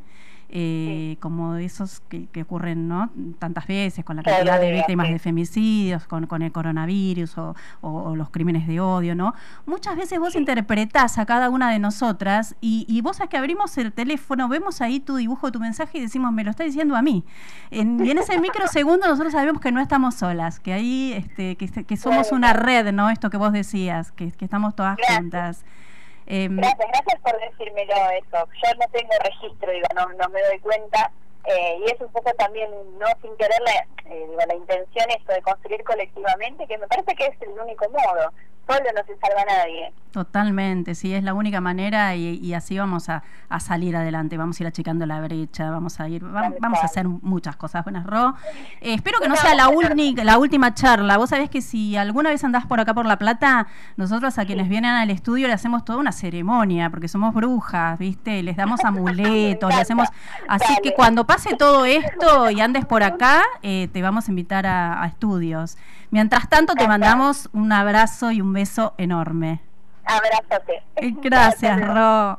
eh, como esos que, que ocurren ¿no? tantas veces con la cantidad de víctimas sí. de femicidios, con, con el coronavirus o, o- o los crímenes de odio, ¿no? Muchas veces vos interpretás a cada una de nosotras y, y vos sabés que abrimos el teléfono, vemos ahí tu dibujo, tu mensaje y decimos, me lo está diciendo a mí. En- y en ese microsegundo nosotros sabemos que no estamos solas, que ahí, este, que, que somos una red, ¿no? Esto que vos decías, que, que estamos todas juntas. Em, Gracias, gracias por decírmelo eso. Yo no tengo registro, digo, no, no me doy cuenta. eh, y es un poco también, no sin querer, la, eh, digo, la intención esto de construir colectivamente, que me parece que es el único modo. Solo no se salva nadie. Totalmente, sí, es la única manera y, y así vamos a, a salir adelante, vamos a ir achicando la brecha, vamos a ir, va- vamos a hacer muchas cosas. Buenas, Ro. Eh, espero que no sea la, única, la última charla. Vos sabés que si alguna vez andás por acá por La Plata, nosotros a quienes vienen al estudio le hacemos toda una ceremonia, porque somos brujas, ¿viste? Les damos amuletos, le hacemos... Así que cuando pase todo esto y andes por acá, eh, te vamos a invitar a, a estudios. Mientras tanto, te mandamos un abrazo y un beso enorme. Abrazote. Gracias, Ro.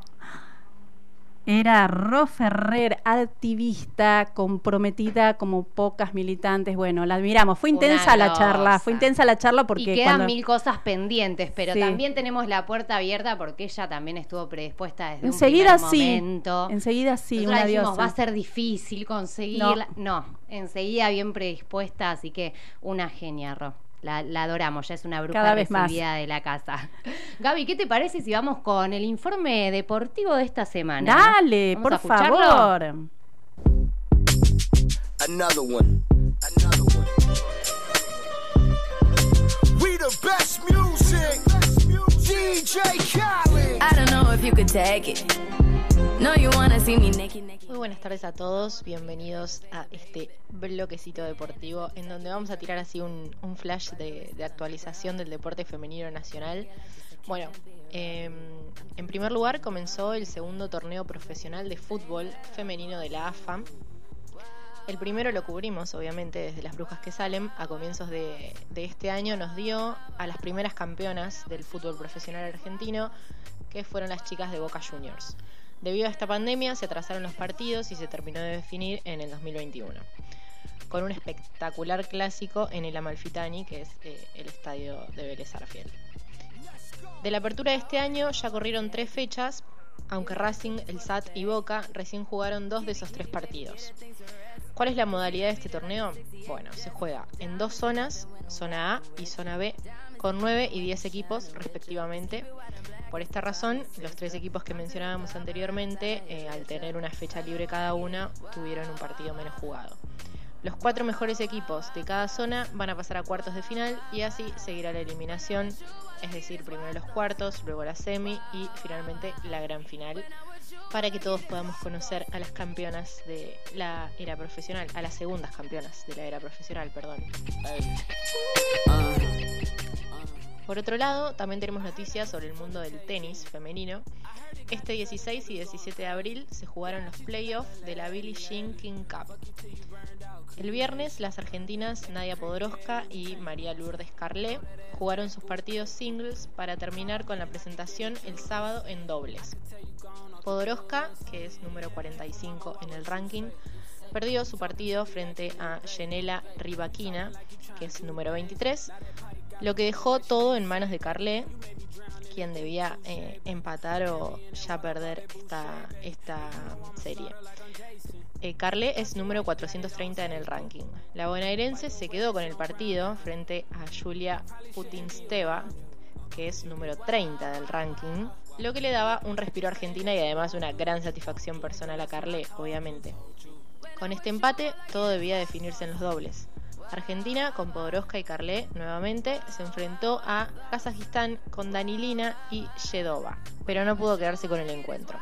Era Ro Ferrer, activista, comprometida como pocas militantes. Bueno, la admiramos. Fue intensa la charla, fue intensa la charla porque y quedan cuando- mil cosas pendientes, pero Sí. también tenemos la puerta abierta porque ella también estuvo predispuesta desde enseguida un primer sí, momento. enseguida sí, Nosotras una dijimos, diosa. va a ser difícil conseguirla. No. enseguida bien predispuesta, así que una genia, Ro. La, la adoramos, ya es una bruja Cada vez más. recibida de la casa. Gaby, ¿qué te parece si vamos con el informe deportivo de esta semana? Dale, ¿Vamos por favor. Another one. Another one. We the best music. DJ Khaled. I don't know if you could take it. Muy buenas tardes a todos, bienvenidos a este bloquecito deportivo en donde vamos a tirar así un, flash de, actualización del deporte femenino nacional. Bueno, eh, en primer lugar comenzó el segundo torneo profesional de fútbol femenino de la AFA. El primero lo cubrimos, obviamente, desde las Brujas que salen. A comienzos de este año nos dio a las primeras campeonas del fútbol profesional argentino, que fueron las chicas de Boca Juniors. Debido a esta pandemia se atrasaron los partidos y se terminó de definir en el 2021, con un espectacular clásico en el Amalfitani, que es eh, el estadio de Vélez Arfiel. De la apertura de este año ya corrieron tres fechas, aunque Racing, el SAT y Boca recién jugaron dos de esos tres partidos. ¿Cuál es la modalidad de este torneo? Bueno, se juega en dos zonas, zona A y zona B, con 9 y 10 equipos respectivamente. Por esta razón, los tres equipos que mencionábamos anteriormente, eh, al tener una fecha libre cada una, tuvieron un partido menos jugado. Los cuatro mejores equipos de cada zona van a pasar a cuartos de final y así seguirá la eliminación, es decir, primero los cuartos, luego la semi y finalmente la gran final, para que todos podamos conocer a las campeonas de la era profesional, a las segundas campeonas de la era profesional, perdón. Por otro lado, también tenemos noticias sobre el mundo del tenis femenino. Este 16 y 17 de abril se jugaron los playoffs de la Billie Jean King Cup. El viernes, las argentinas Nadia Podoroska y María Lourdes Carlé jugaron sus partidos singles para terminar con la presentación el sábado en dobles. Podoroska, que es número 45 en el ranking, perdió su partido frente a Yenela Rivaquina, que es número 23, lo que dejó todo en manos de Carlé, quien debía eh, empatar o ya perder esta, esta serie. Eh, Carlé es número 430 en el ranking. La bonaerense se quedó con el partido frente a Julia Putinsteva, que es número 30 del ranking, lo que le daba un respiro a Argentina y además una gran satisfacción personal a Carlé, obviamente. Con este empate, todo debía definirse en los dobles. Argentina, con Podoroska y Carlé nuevamente, se enfrentó a Kazajistán con Danilina y Yedova, pero no pudo quedarse con el encuentro.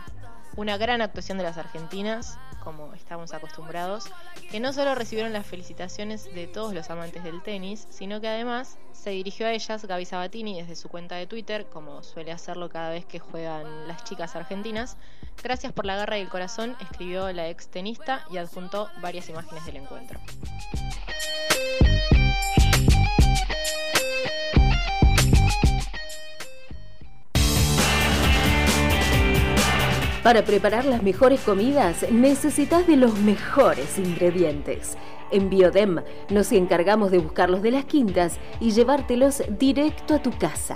Una gran actuación de las argentinas, como estamos acostumbrados, que no solo recibieron las felicitaciones de todos los amantes del tenis, sino que además se dirigió a ellas Gaby Sabatini desde su cuenta de Twitter, como suele hacerlo cada vez que juegan las chicas argentinas. Gracias por la garra y el corazón, escribió la ex tenista y adjuntó varias imágenes del encuentro. Para preparar las mejores comidas necesitas de los mejores ingredientes. En Biodem nos encargamos de buscarlos de las quintas y llevártelos directo a tu casa.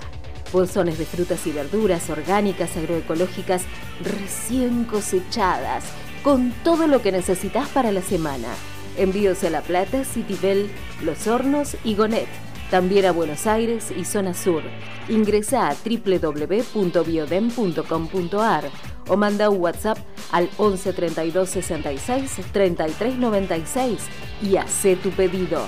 Bolsones de frutas y verduras orgánicas, agroecológicas, recién cosechadas, con todo lo que necesitas para la semana. Envíos a La Plata, Citibel, Los Hornos y Gonet. También a Buenos Aires y Zona Sur. Ingresa a www.biodem.com.ar o manda un WhatsApp al 11 32 66 33 96 y hace tu pedido.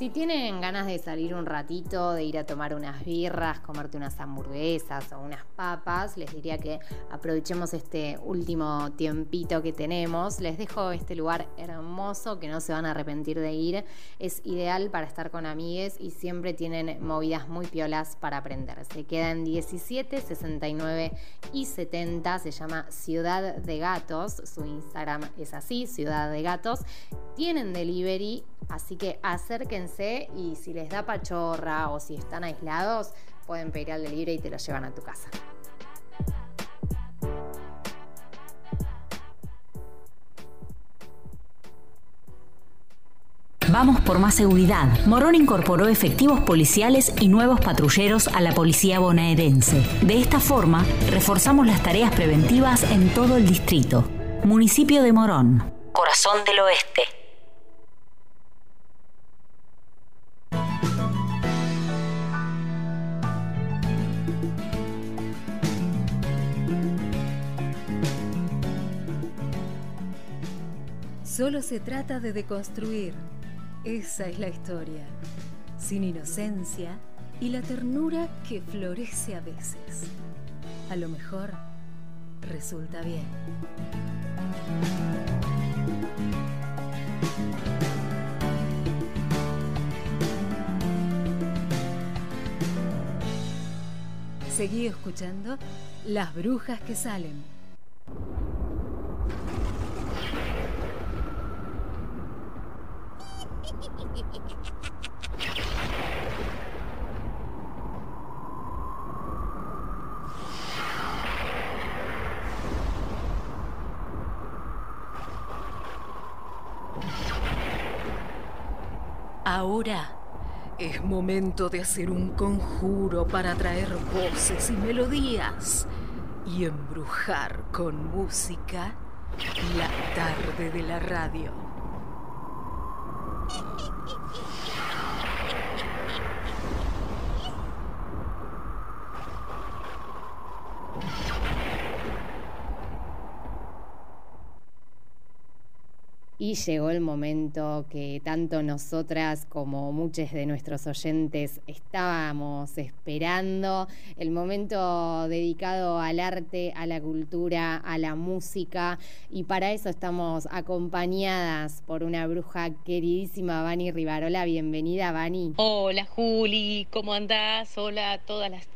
Si tienen ganas de salir un ratito, de ir a tomar unas birras, comerte unas hamburguesas o unas papas, les diría que aprovechemos este último tiempito que tenemos. Les dejo este lugar hermoso que no se van a arrepentir de ir. Es ideal para estar con amigues y siempre tienen movidas muy piolas para aprender. Se quedan 17, 69 y 70. Se llama Ciudad de Gatos. Su Instagram es así, Ciudad de Gatos. Tienen delivery, así que acérquense y si les da pachorra o si están aislados, pueden pedir al delivery y te lo llevan a tu casa. Vamos por más seguridad. Morón incorporó efectivos policiales y nuevos patrulleros a la policía bonaerense. De esta forma, reforzamos las tareas preventivas en todo el distrito. Municipio de Morón. Corazón del Oeste. Solo se trata de deconstruir. Esa es la historia. Sin inocencia y la ternura que florece a veces. A lo mejor resulta bien. Seguí escuchando Las Brujas que Salen. Ahora es momento de hacer un conjuro para traer voces y melodías y embrujar con música la tarde de la radio. you Y llegó el momento que tanto nosotras como muchos de nuestros oyentes estábamos esperando, el momento dedicado al arte, a la cultura, a la música, y para eso estamos acompañadas por una bruja queridísima, Vani Rivarola. Bienvenida, Vani. Hola, Juli, ¿cómo andás? Hola a todas las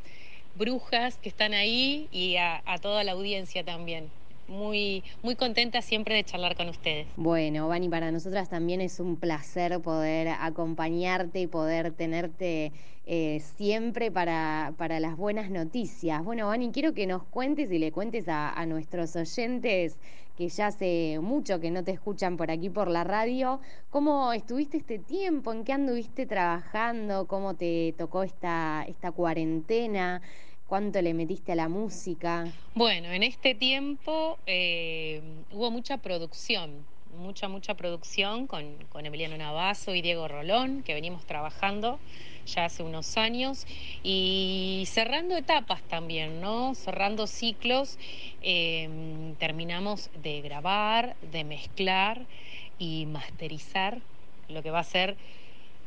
brujas que están ahí y a, a toda la audiencia también muy, muy contenta siempre de charlar con ustedes. Bueno, Vani, para nosotras también es un placer poder acompañarte y poder tenerte eh, siempre para, para las buenas noticias. Bueno, Vani, quiero que nos cuentes y le cuentes a, a nuestros oyentes que ya hace mucho que no te escuchan por aquí por la radio, ¿cómo estuviste este tiempo? ¿En qué anduviste trabajando? ¿Cómo te tocó esta, esta cuarentena? ¿Cuánto le metiste a la música? Bueno, en este tiempo eh, hubo mucha producción, mucha, mucha producción con, con Emiliano Navazo y Diego Rolón, que venimos trabajando ya hace unos años y cerrando etapas también, ¿no? Cerrando ciclos, eh, terminamos de grabar, de mezclar y masterizar lo que va a ser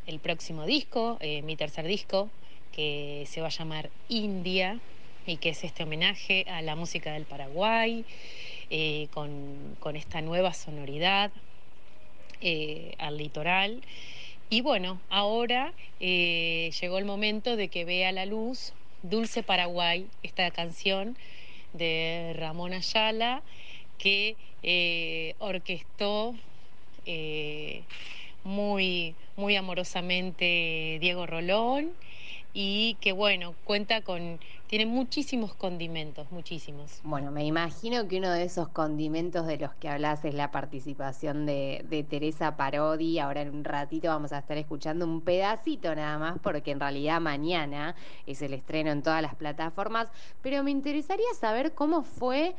el próximo disco, eh, mi tercer disco, que se va a llamar India y que es este homenaje a la música del Paraguay, eh, con, con esta nueva sonoridad eh, al litoral. Y bueno, ahora eh, llegó el momento de que vea la luz Dulce Paraguay, esta canción de Ramón Ayala que orquestó muy, muy amorosamente Diego Rolón y que bueno, cuenta con, tiene muchísimos condimentos, muchísimos. Bueno, me imagino que uno de esos condimentos de los que hablas es la participación de, de Teresa Parodi. Ahora en un ratito vamos a estar escuchando un pedacito nada más, porque en realidad mañana es el estreno en todas las plataformas. Pero me interesaría saber cómo fue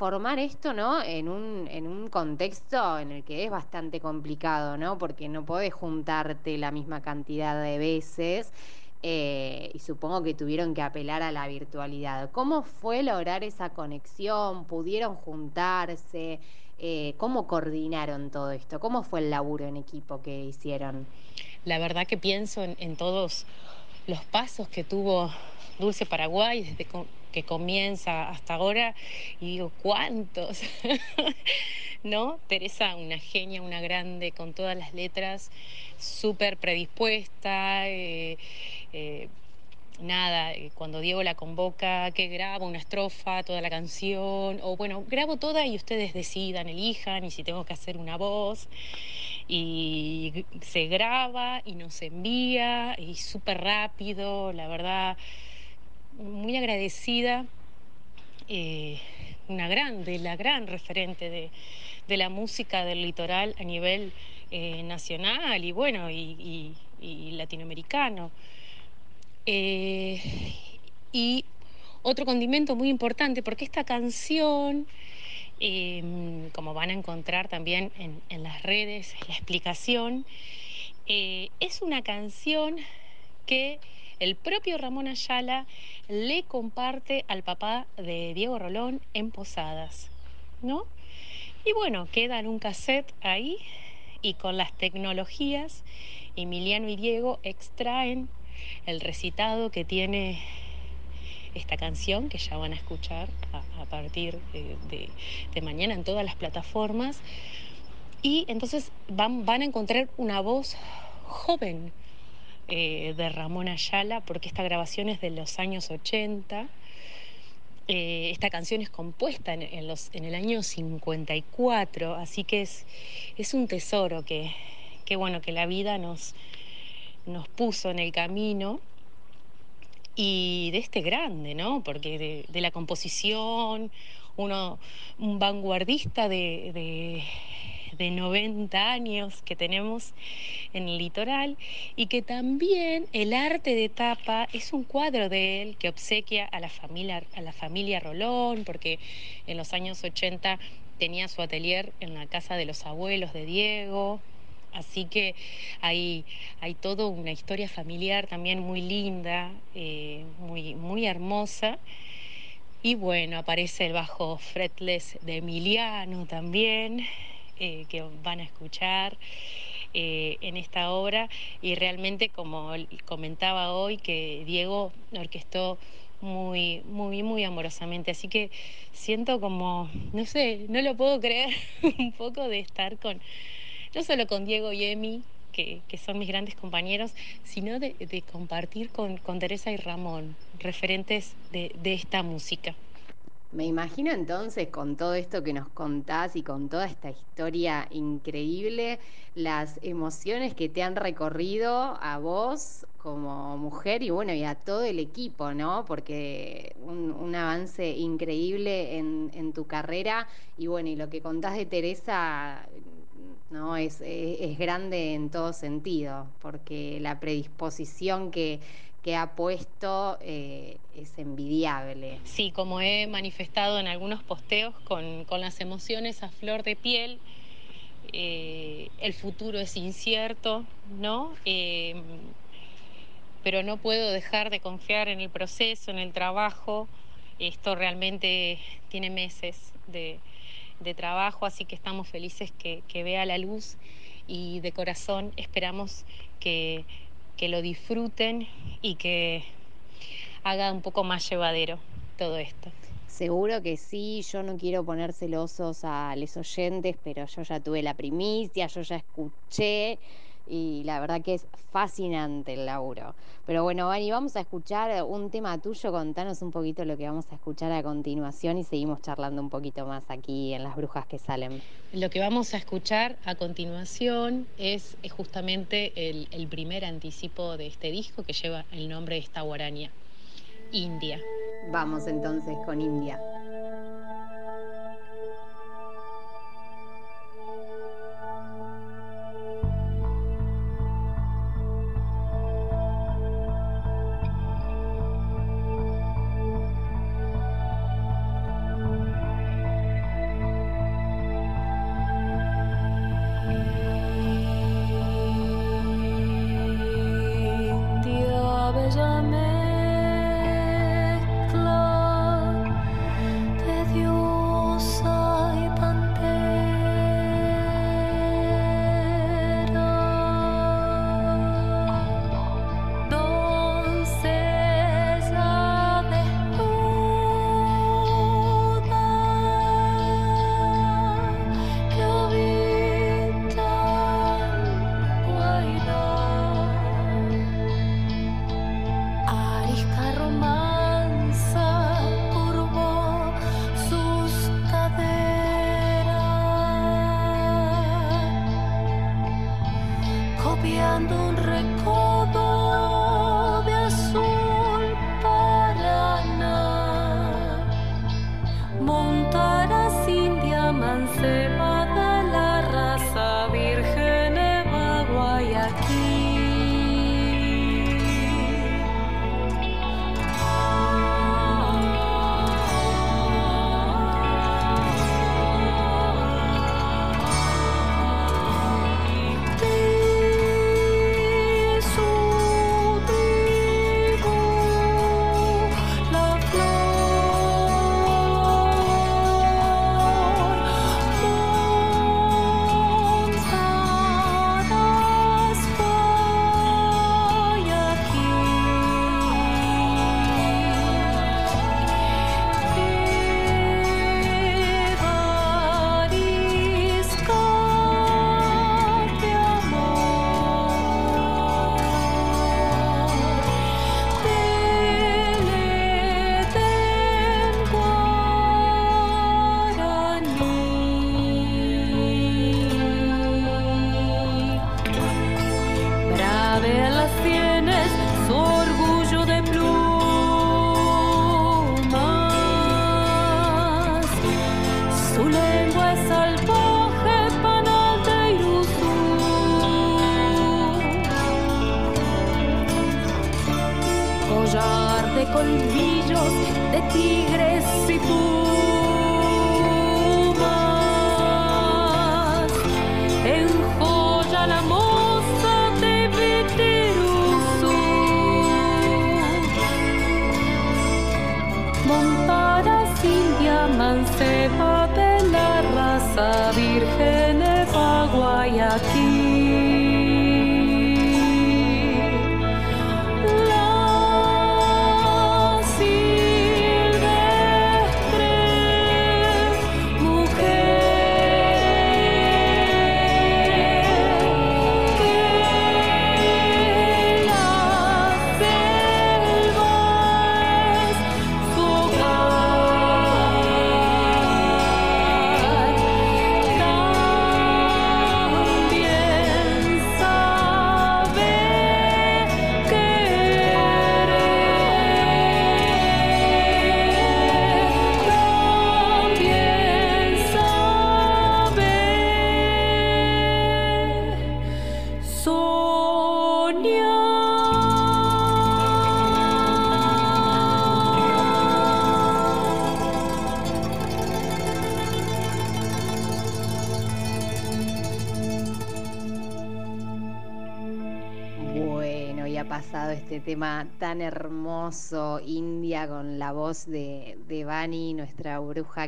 formar esto, ¿no? En un, en un contexto en el que es bastante complicado, ¿no? Porque no podés juntarte la misma cantidad de veces. Eh, y supongo que tuvieron que apelar a la virtualidad. ¿Cómo fue lograr esa conexión? ¿Pudieron juntarse? Eh, ¿Cómo coordinaron todo esto? ¿Cómo fue el laburo en equipo que hicieron? La verdad que pienso en, en todos los pasos que tuvo Dulce Paraguay desde que comienza hasta ahora y digo, ¿cuántos? ¿No? Teresa, una genia, una grande, con todas las letras, súper predispuesta. eh, eh, nada, eh, cuando Diego la convoca, que grabo una estrofa, toda la canción, o bueno, grabo toda y ustedes decidan, elijan, y si tengo que hacer una voz, y se graba y nos envía, y súper rápido, la verdad, muy agradecida, eh, una grande, la gran referente de, de la música del litoral a nivel eh, nacional y bueno, y latinoamericano. Eh, y otro condimento muy importante, porque esta canción, eh, como van a encontrar también en, en las redes, la explicación, eh, es una canción que el propio Ramón Ayala le comparte al papá de Diego Rolón en Posadas, ¿no? Y bueno, queda en un cassette ahí y con las tecnologías, Emiliano y Diego extraen el recitado que tiene esta canción, que ya van a escuchar a, partir eh, de, mañana en todas las plataformas. Y entonces van, van a encontrar una voz joven eh, de Ramón Ayala, porque esta grabación es de los años 80. Eh, esta canción es compuesta en, en los, en el año 54, así que es, es un tesoro que, que, bueno, que la vida nos, nos puso en el camino y de este grande, ¿no? Porque de, la composición, uno, un vanguardista de, de, de 90 años que tenemos en el litoral y que también el arte de tapa es un cuadro de él que obsequia a la familia, a la familia Rolón, porque en los años 80 tenía su atelier en la casa de los abuelos de Diego, Así que hay, hay toda una historia familiar también muy linda, eh, muy, muy hermosa. Y bueno, aparece el bajo fretless de Emiliano también, eh, que van a escuchar eh, en esta obra. Y realmente, como comentaba hoy, que Diego orquestó muy, muy, muy amorosamente. Así que siento como, no sé, no lo puedo creer un poco de estar con, no solo con Diego y Emi, que, que son mis grandes compañeros, sino de, de compartir con, con Teresa y Ramón, referentes de, de esta música. Me imagino entonces con todo esto que nos contás y con toda esta historia increíble, las emociones que te han recorrido a vos como mujer y bueno, y a todo el equipo, ¿no? Porque un, un avance increíble en, en tu carrera y bueno, y lo que contás de Teresa, ¿no? Es, es, grande en todo sentido, porque la predisposición que, que ha puesto eh, es envidiable. Sí, como he manifestado en algunos posteos, con, con las emociones a flor de piel, eh, el futuro es incierto, ¿no? Eh, pero no puedo dejar de confiar en el proceso, en el trabajo. Esto realmente tiene meses de, de trabajo, así que estamos felices que, que vea la luz y de corazón esperamos que, que lo disfruten y que haga un poco más llevadero todo esto. Seguro que sí, yo no quiero poner celosos a los oyentes, pero yo ya tuve la primicia, yo ya escuché y la verdad que es fascinante el laburo. Pero bueno, Vani, vamos a escuchar un tema tuyo, contanos un poquito lo que vamos a escuchar a continuación y seguimos charlando un poquito más aquí en Las Brujas que salen. Lo que vamos a escuchar a continuación es, es justamente el, el primer anticipo de este disco que lleva el nombre de esta guaraña, India. Vamos entonces con India. India,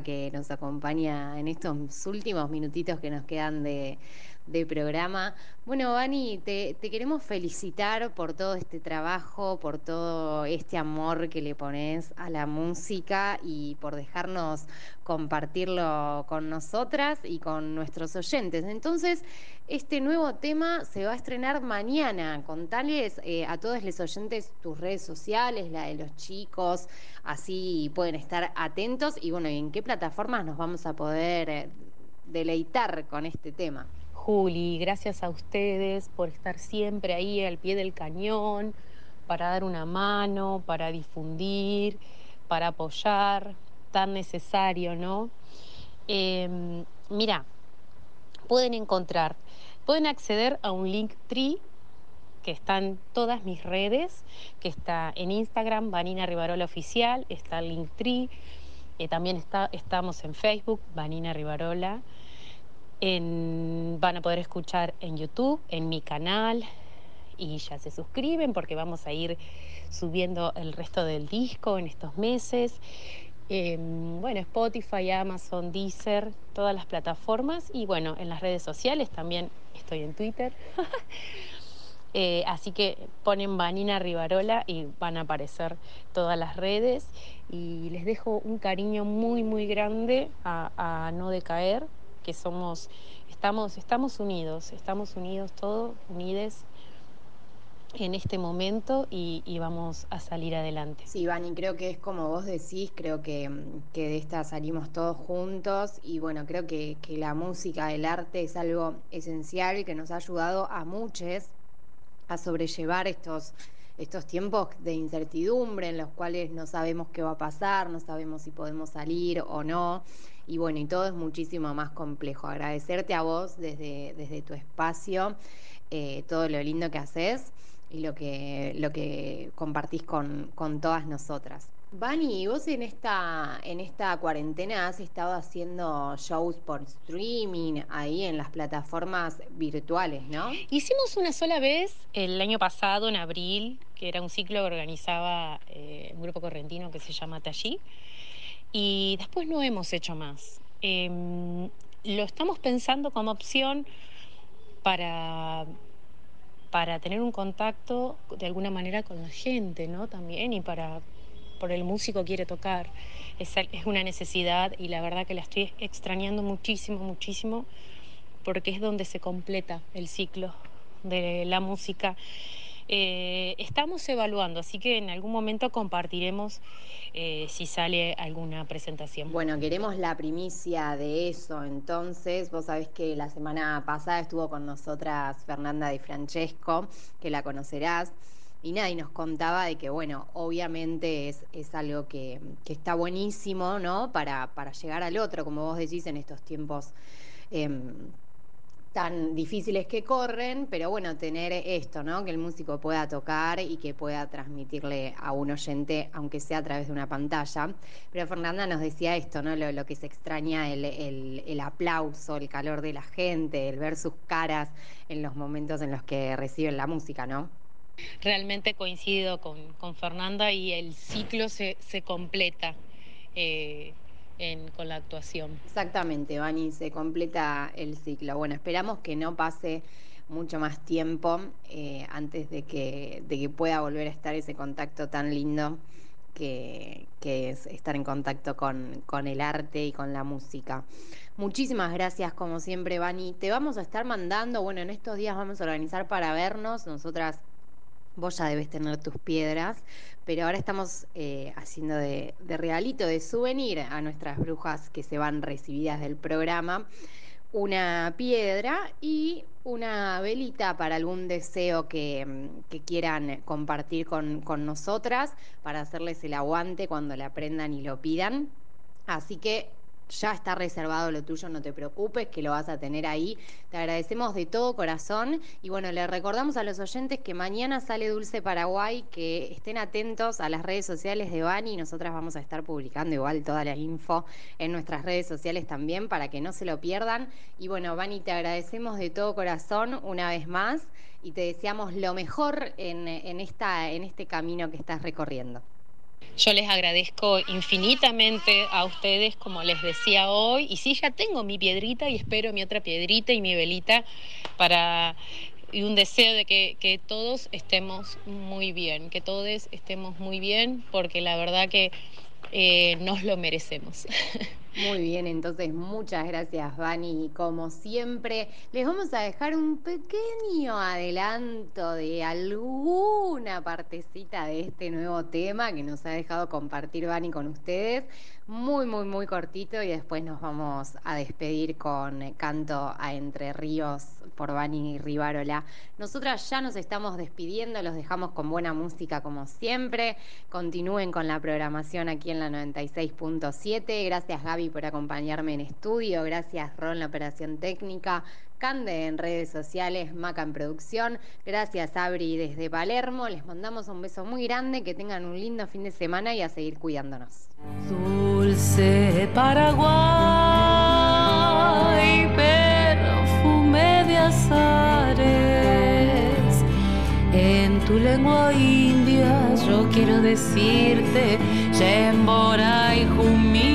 que nos acompaña en estos últimos minutitos que nos quedan de, de programa. Bueno, Vani, te, te, queremos felicitar por todo este trabajo, por todo este amor que le pones a la música y por dejarnos compartirlo con nosotras y con nuestros oyentes. Entonces, este nuevo tema se va a estrenar mañana. Contales eh, a todos los oyentes tus redes sociales, la de los chicos, así pueden estar atentos y bueno, ¿en qué plataformas nos vamos a poder eh, deleitar con este tema? Juli, gracias a ustedes por estar siempre ahí al pie del cañón, para dar una mano, para difundir, para apoyar, tan necesario, ¿no? Eh, mira, pueden encontrar, pueden acceder a un link tree que está en todas mis redes, que está en Instagram, Vanina Rivarola Oficial, está el link tree, eh, también está, estamos en Facebook, Vanina Rivarola van a poder escuchar en YouTube, en mi canal, y ya se suscriben porque vamos a ir subiendo el resto del disco en estos meses. Em, bueno, Spotify, Amazon, Deezer, todas las plataformas y bueno, en las redes sociales también estoy en Twitter. Eh, así que ponen Vanina Rivarola y van a aparecer todas las redes y les dejo un cariño muy muy grande a no decaer que somos, estamos, estamos unidos, estamos unidos todos, unides en este momento y, y, vamos a salir adelante. Sí, Vani, creo que es como vos decís, creo que, que, de esta salimos todos juntos y bueno, creo que, que, la música, el arte es algo esencial que nos ha ayudado a muchos a sobrellevar estos, estos tiempos de incertidumbre en los cuales no sabemos qué va a pasar, no sabemos si podemos salir o no y bueno, y todo es muchísimo más complejo. Agradecerte a vos desde, desde tu espacio, eh, todo lo lindo que haces y lo que, lo que compartís con, con todas nosotras. Vani, vos en esta, en esta cuarentena has estado haciendo shows por streaming ahí en las plataformas virtuales, ¿no? Hicimos una sola vez el año pasado, en abril, que era un ciclo que organizaba eh, un grupo correntino que se llama Tallí y después no hemos hecho más. Em, lo estamos pensando como opción para, para tener un contacto de alguna manera con la gente, ¿no? También y para por el músico quiere tocar. Es, es una necesidad y la verdad que la estoy extrañando muchísimo, muchísimo, porque es donde se completa el ciclo de la música eh, estamos evaluando, así que en algún momento compartiremos eh, si sale alguna presentación. Bueno, queremos la primicia de eso, entonces vos sabés que la semana pasada estuvo con nosotras Fernanda Di Francesco, que la conocerás. Y nadie nos contaba de que, bueno, obviamente es, es algo que, que, está buenísimo, ¿no? Para, para llegar al otro, como vos decís, en estos tiempos eh, tan difíciles que corren, pero bueno, tener esto, ¿no? Que el músico pueda tocar y que pueda transmitirle a un oyente, aunque sea a través de una pantalla. Pero Fernanda nos decía esto, ¿no? Lo, que se extraña, el, el, el, aplauso, el calor de la gente, el ver sus caras en los momentos en los que reciben la música, ¿no? Realmente coincido con, con Fernanda y el ciclo se, se completa. Eh, en, con la actuación. Exactamente, Vani, se completa el ciclo. Bueno, esperamos que no pase mucho más tiempo eh, antes de que, de que pueda volver a estar ese contacto tan lindo que, que es estar en contacto con, con, el arte y con la música. Muchísimas gracias, como siempre, Vani. Te vamos a estar mandando, bueno, en estos días vamos a organizar para vernos. Nosotras Vos ya debes tener tus piedras, pero ahora estamos eh, haciendo de, de, regalito, de souvenir a nuestras brujas que se van recibidas del programa, una piedra y una velita para algún deseo que, que quieran compartir con, con nosotras, para hacerles el aguante cuando la aprendan y lo pidan. Así que ya está reservado lo tuyo, no te preocupes, que lo vas a tener ahí. Te agradecemos de todo corazón y bueno, le recordamos a los oyentes que mañana sale Dulce Paraguay, que estén atentos a las redes sociales de Bani, nosotras vamos a estar publicando igual toda la info en nuestras redes sociales también para que no se lo pierdan. Y bueno, Bani, te agradecemos de todo corazón una vez más y te deseamos lo mejor en, en, esta, en este camino que estás recorriendo. Yo les agradezco infinitamente a ustedes, como les decía hoy, y sí, ya tengo mi piedrita y espero mi otra piedrita y mi velita para y un deseo de que, que todos estemos muy bien, que todos estemos muy bien, porque la verdad que eh, nos lo merecemos. Muy bien, entonces muchas gracias, Vani. Y como siempre, les vamos a dejar un pequeño adelanto de alguna partecita de este nuevo tema que nos ha dejado compartir Vani con ustedes. Muy, muy, muy cortito y después nos vamos a despedir con Canto a Entre Ríos por Vani Rivarola. Nosotras ya nos estamos despidiendo, los dejamos con buena música como siempre. Continúen con la programación aquí en la 96.7. Gracias, Gaby por acompañarme en estudio. Gracias, Ron, la operación técnica. Cande en redes sociales, Maca en producción. Gracias, Abri, desde Palermo. Les mandamos un beso muy grande. Que tengan un lindo fin de semana y a seguir cuidándonos. Dulce Paraguay, perfume de azares. En tu lengua india yo quiero decirte, Shembora y Jumí.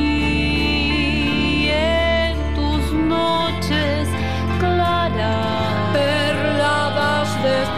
En tus noches claras, perladas de.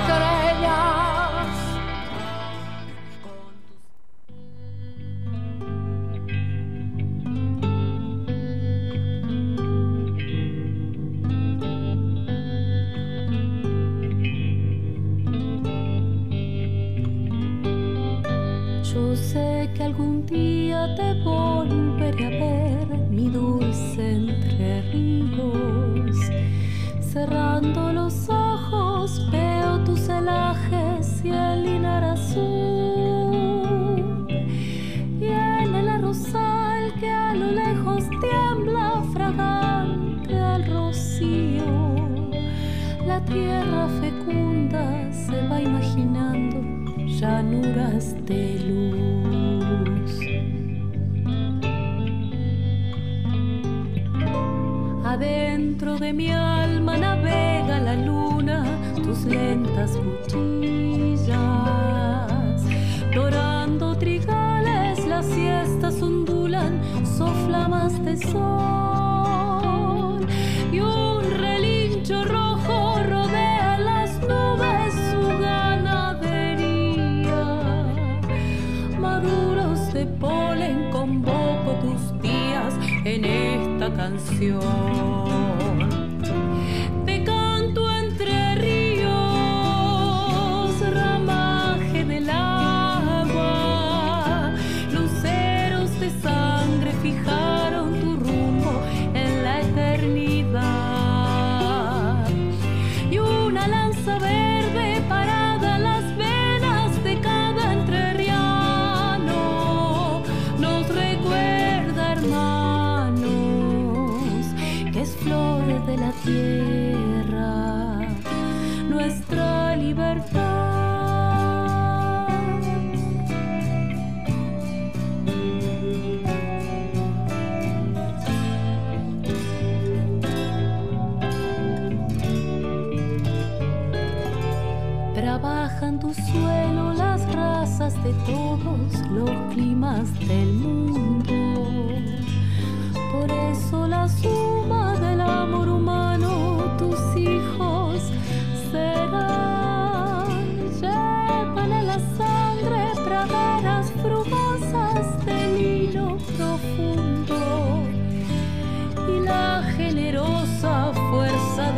Yo sé que algún día te volveré a ver, mi dulce entre ríos. Cerrando los ojos veo tus celajes y el linar azul. Y en el arrozal que a lo lejos tiembla fragante al rocío. La tierra fecunda se va imaginando llanuras de luz. Adentro de mi alma navega la luna, tus lentas cuchillas. Dorando trigales, las siestas ondulan, soflamas de sol. Canción.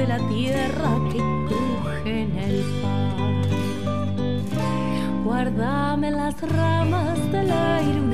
De la tierra que cruje en el pan. Guárdame las ramas del aire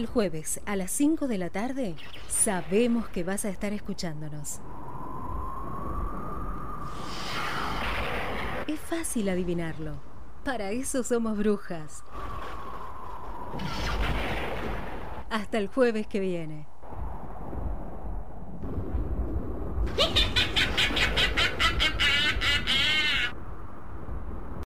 El jueves a las 5 de la tarde, sabemos que vas a estar escuchándonos. Es fácil adivinarlo. Para eso somos brujas. Hasta el jueves que viene.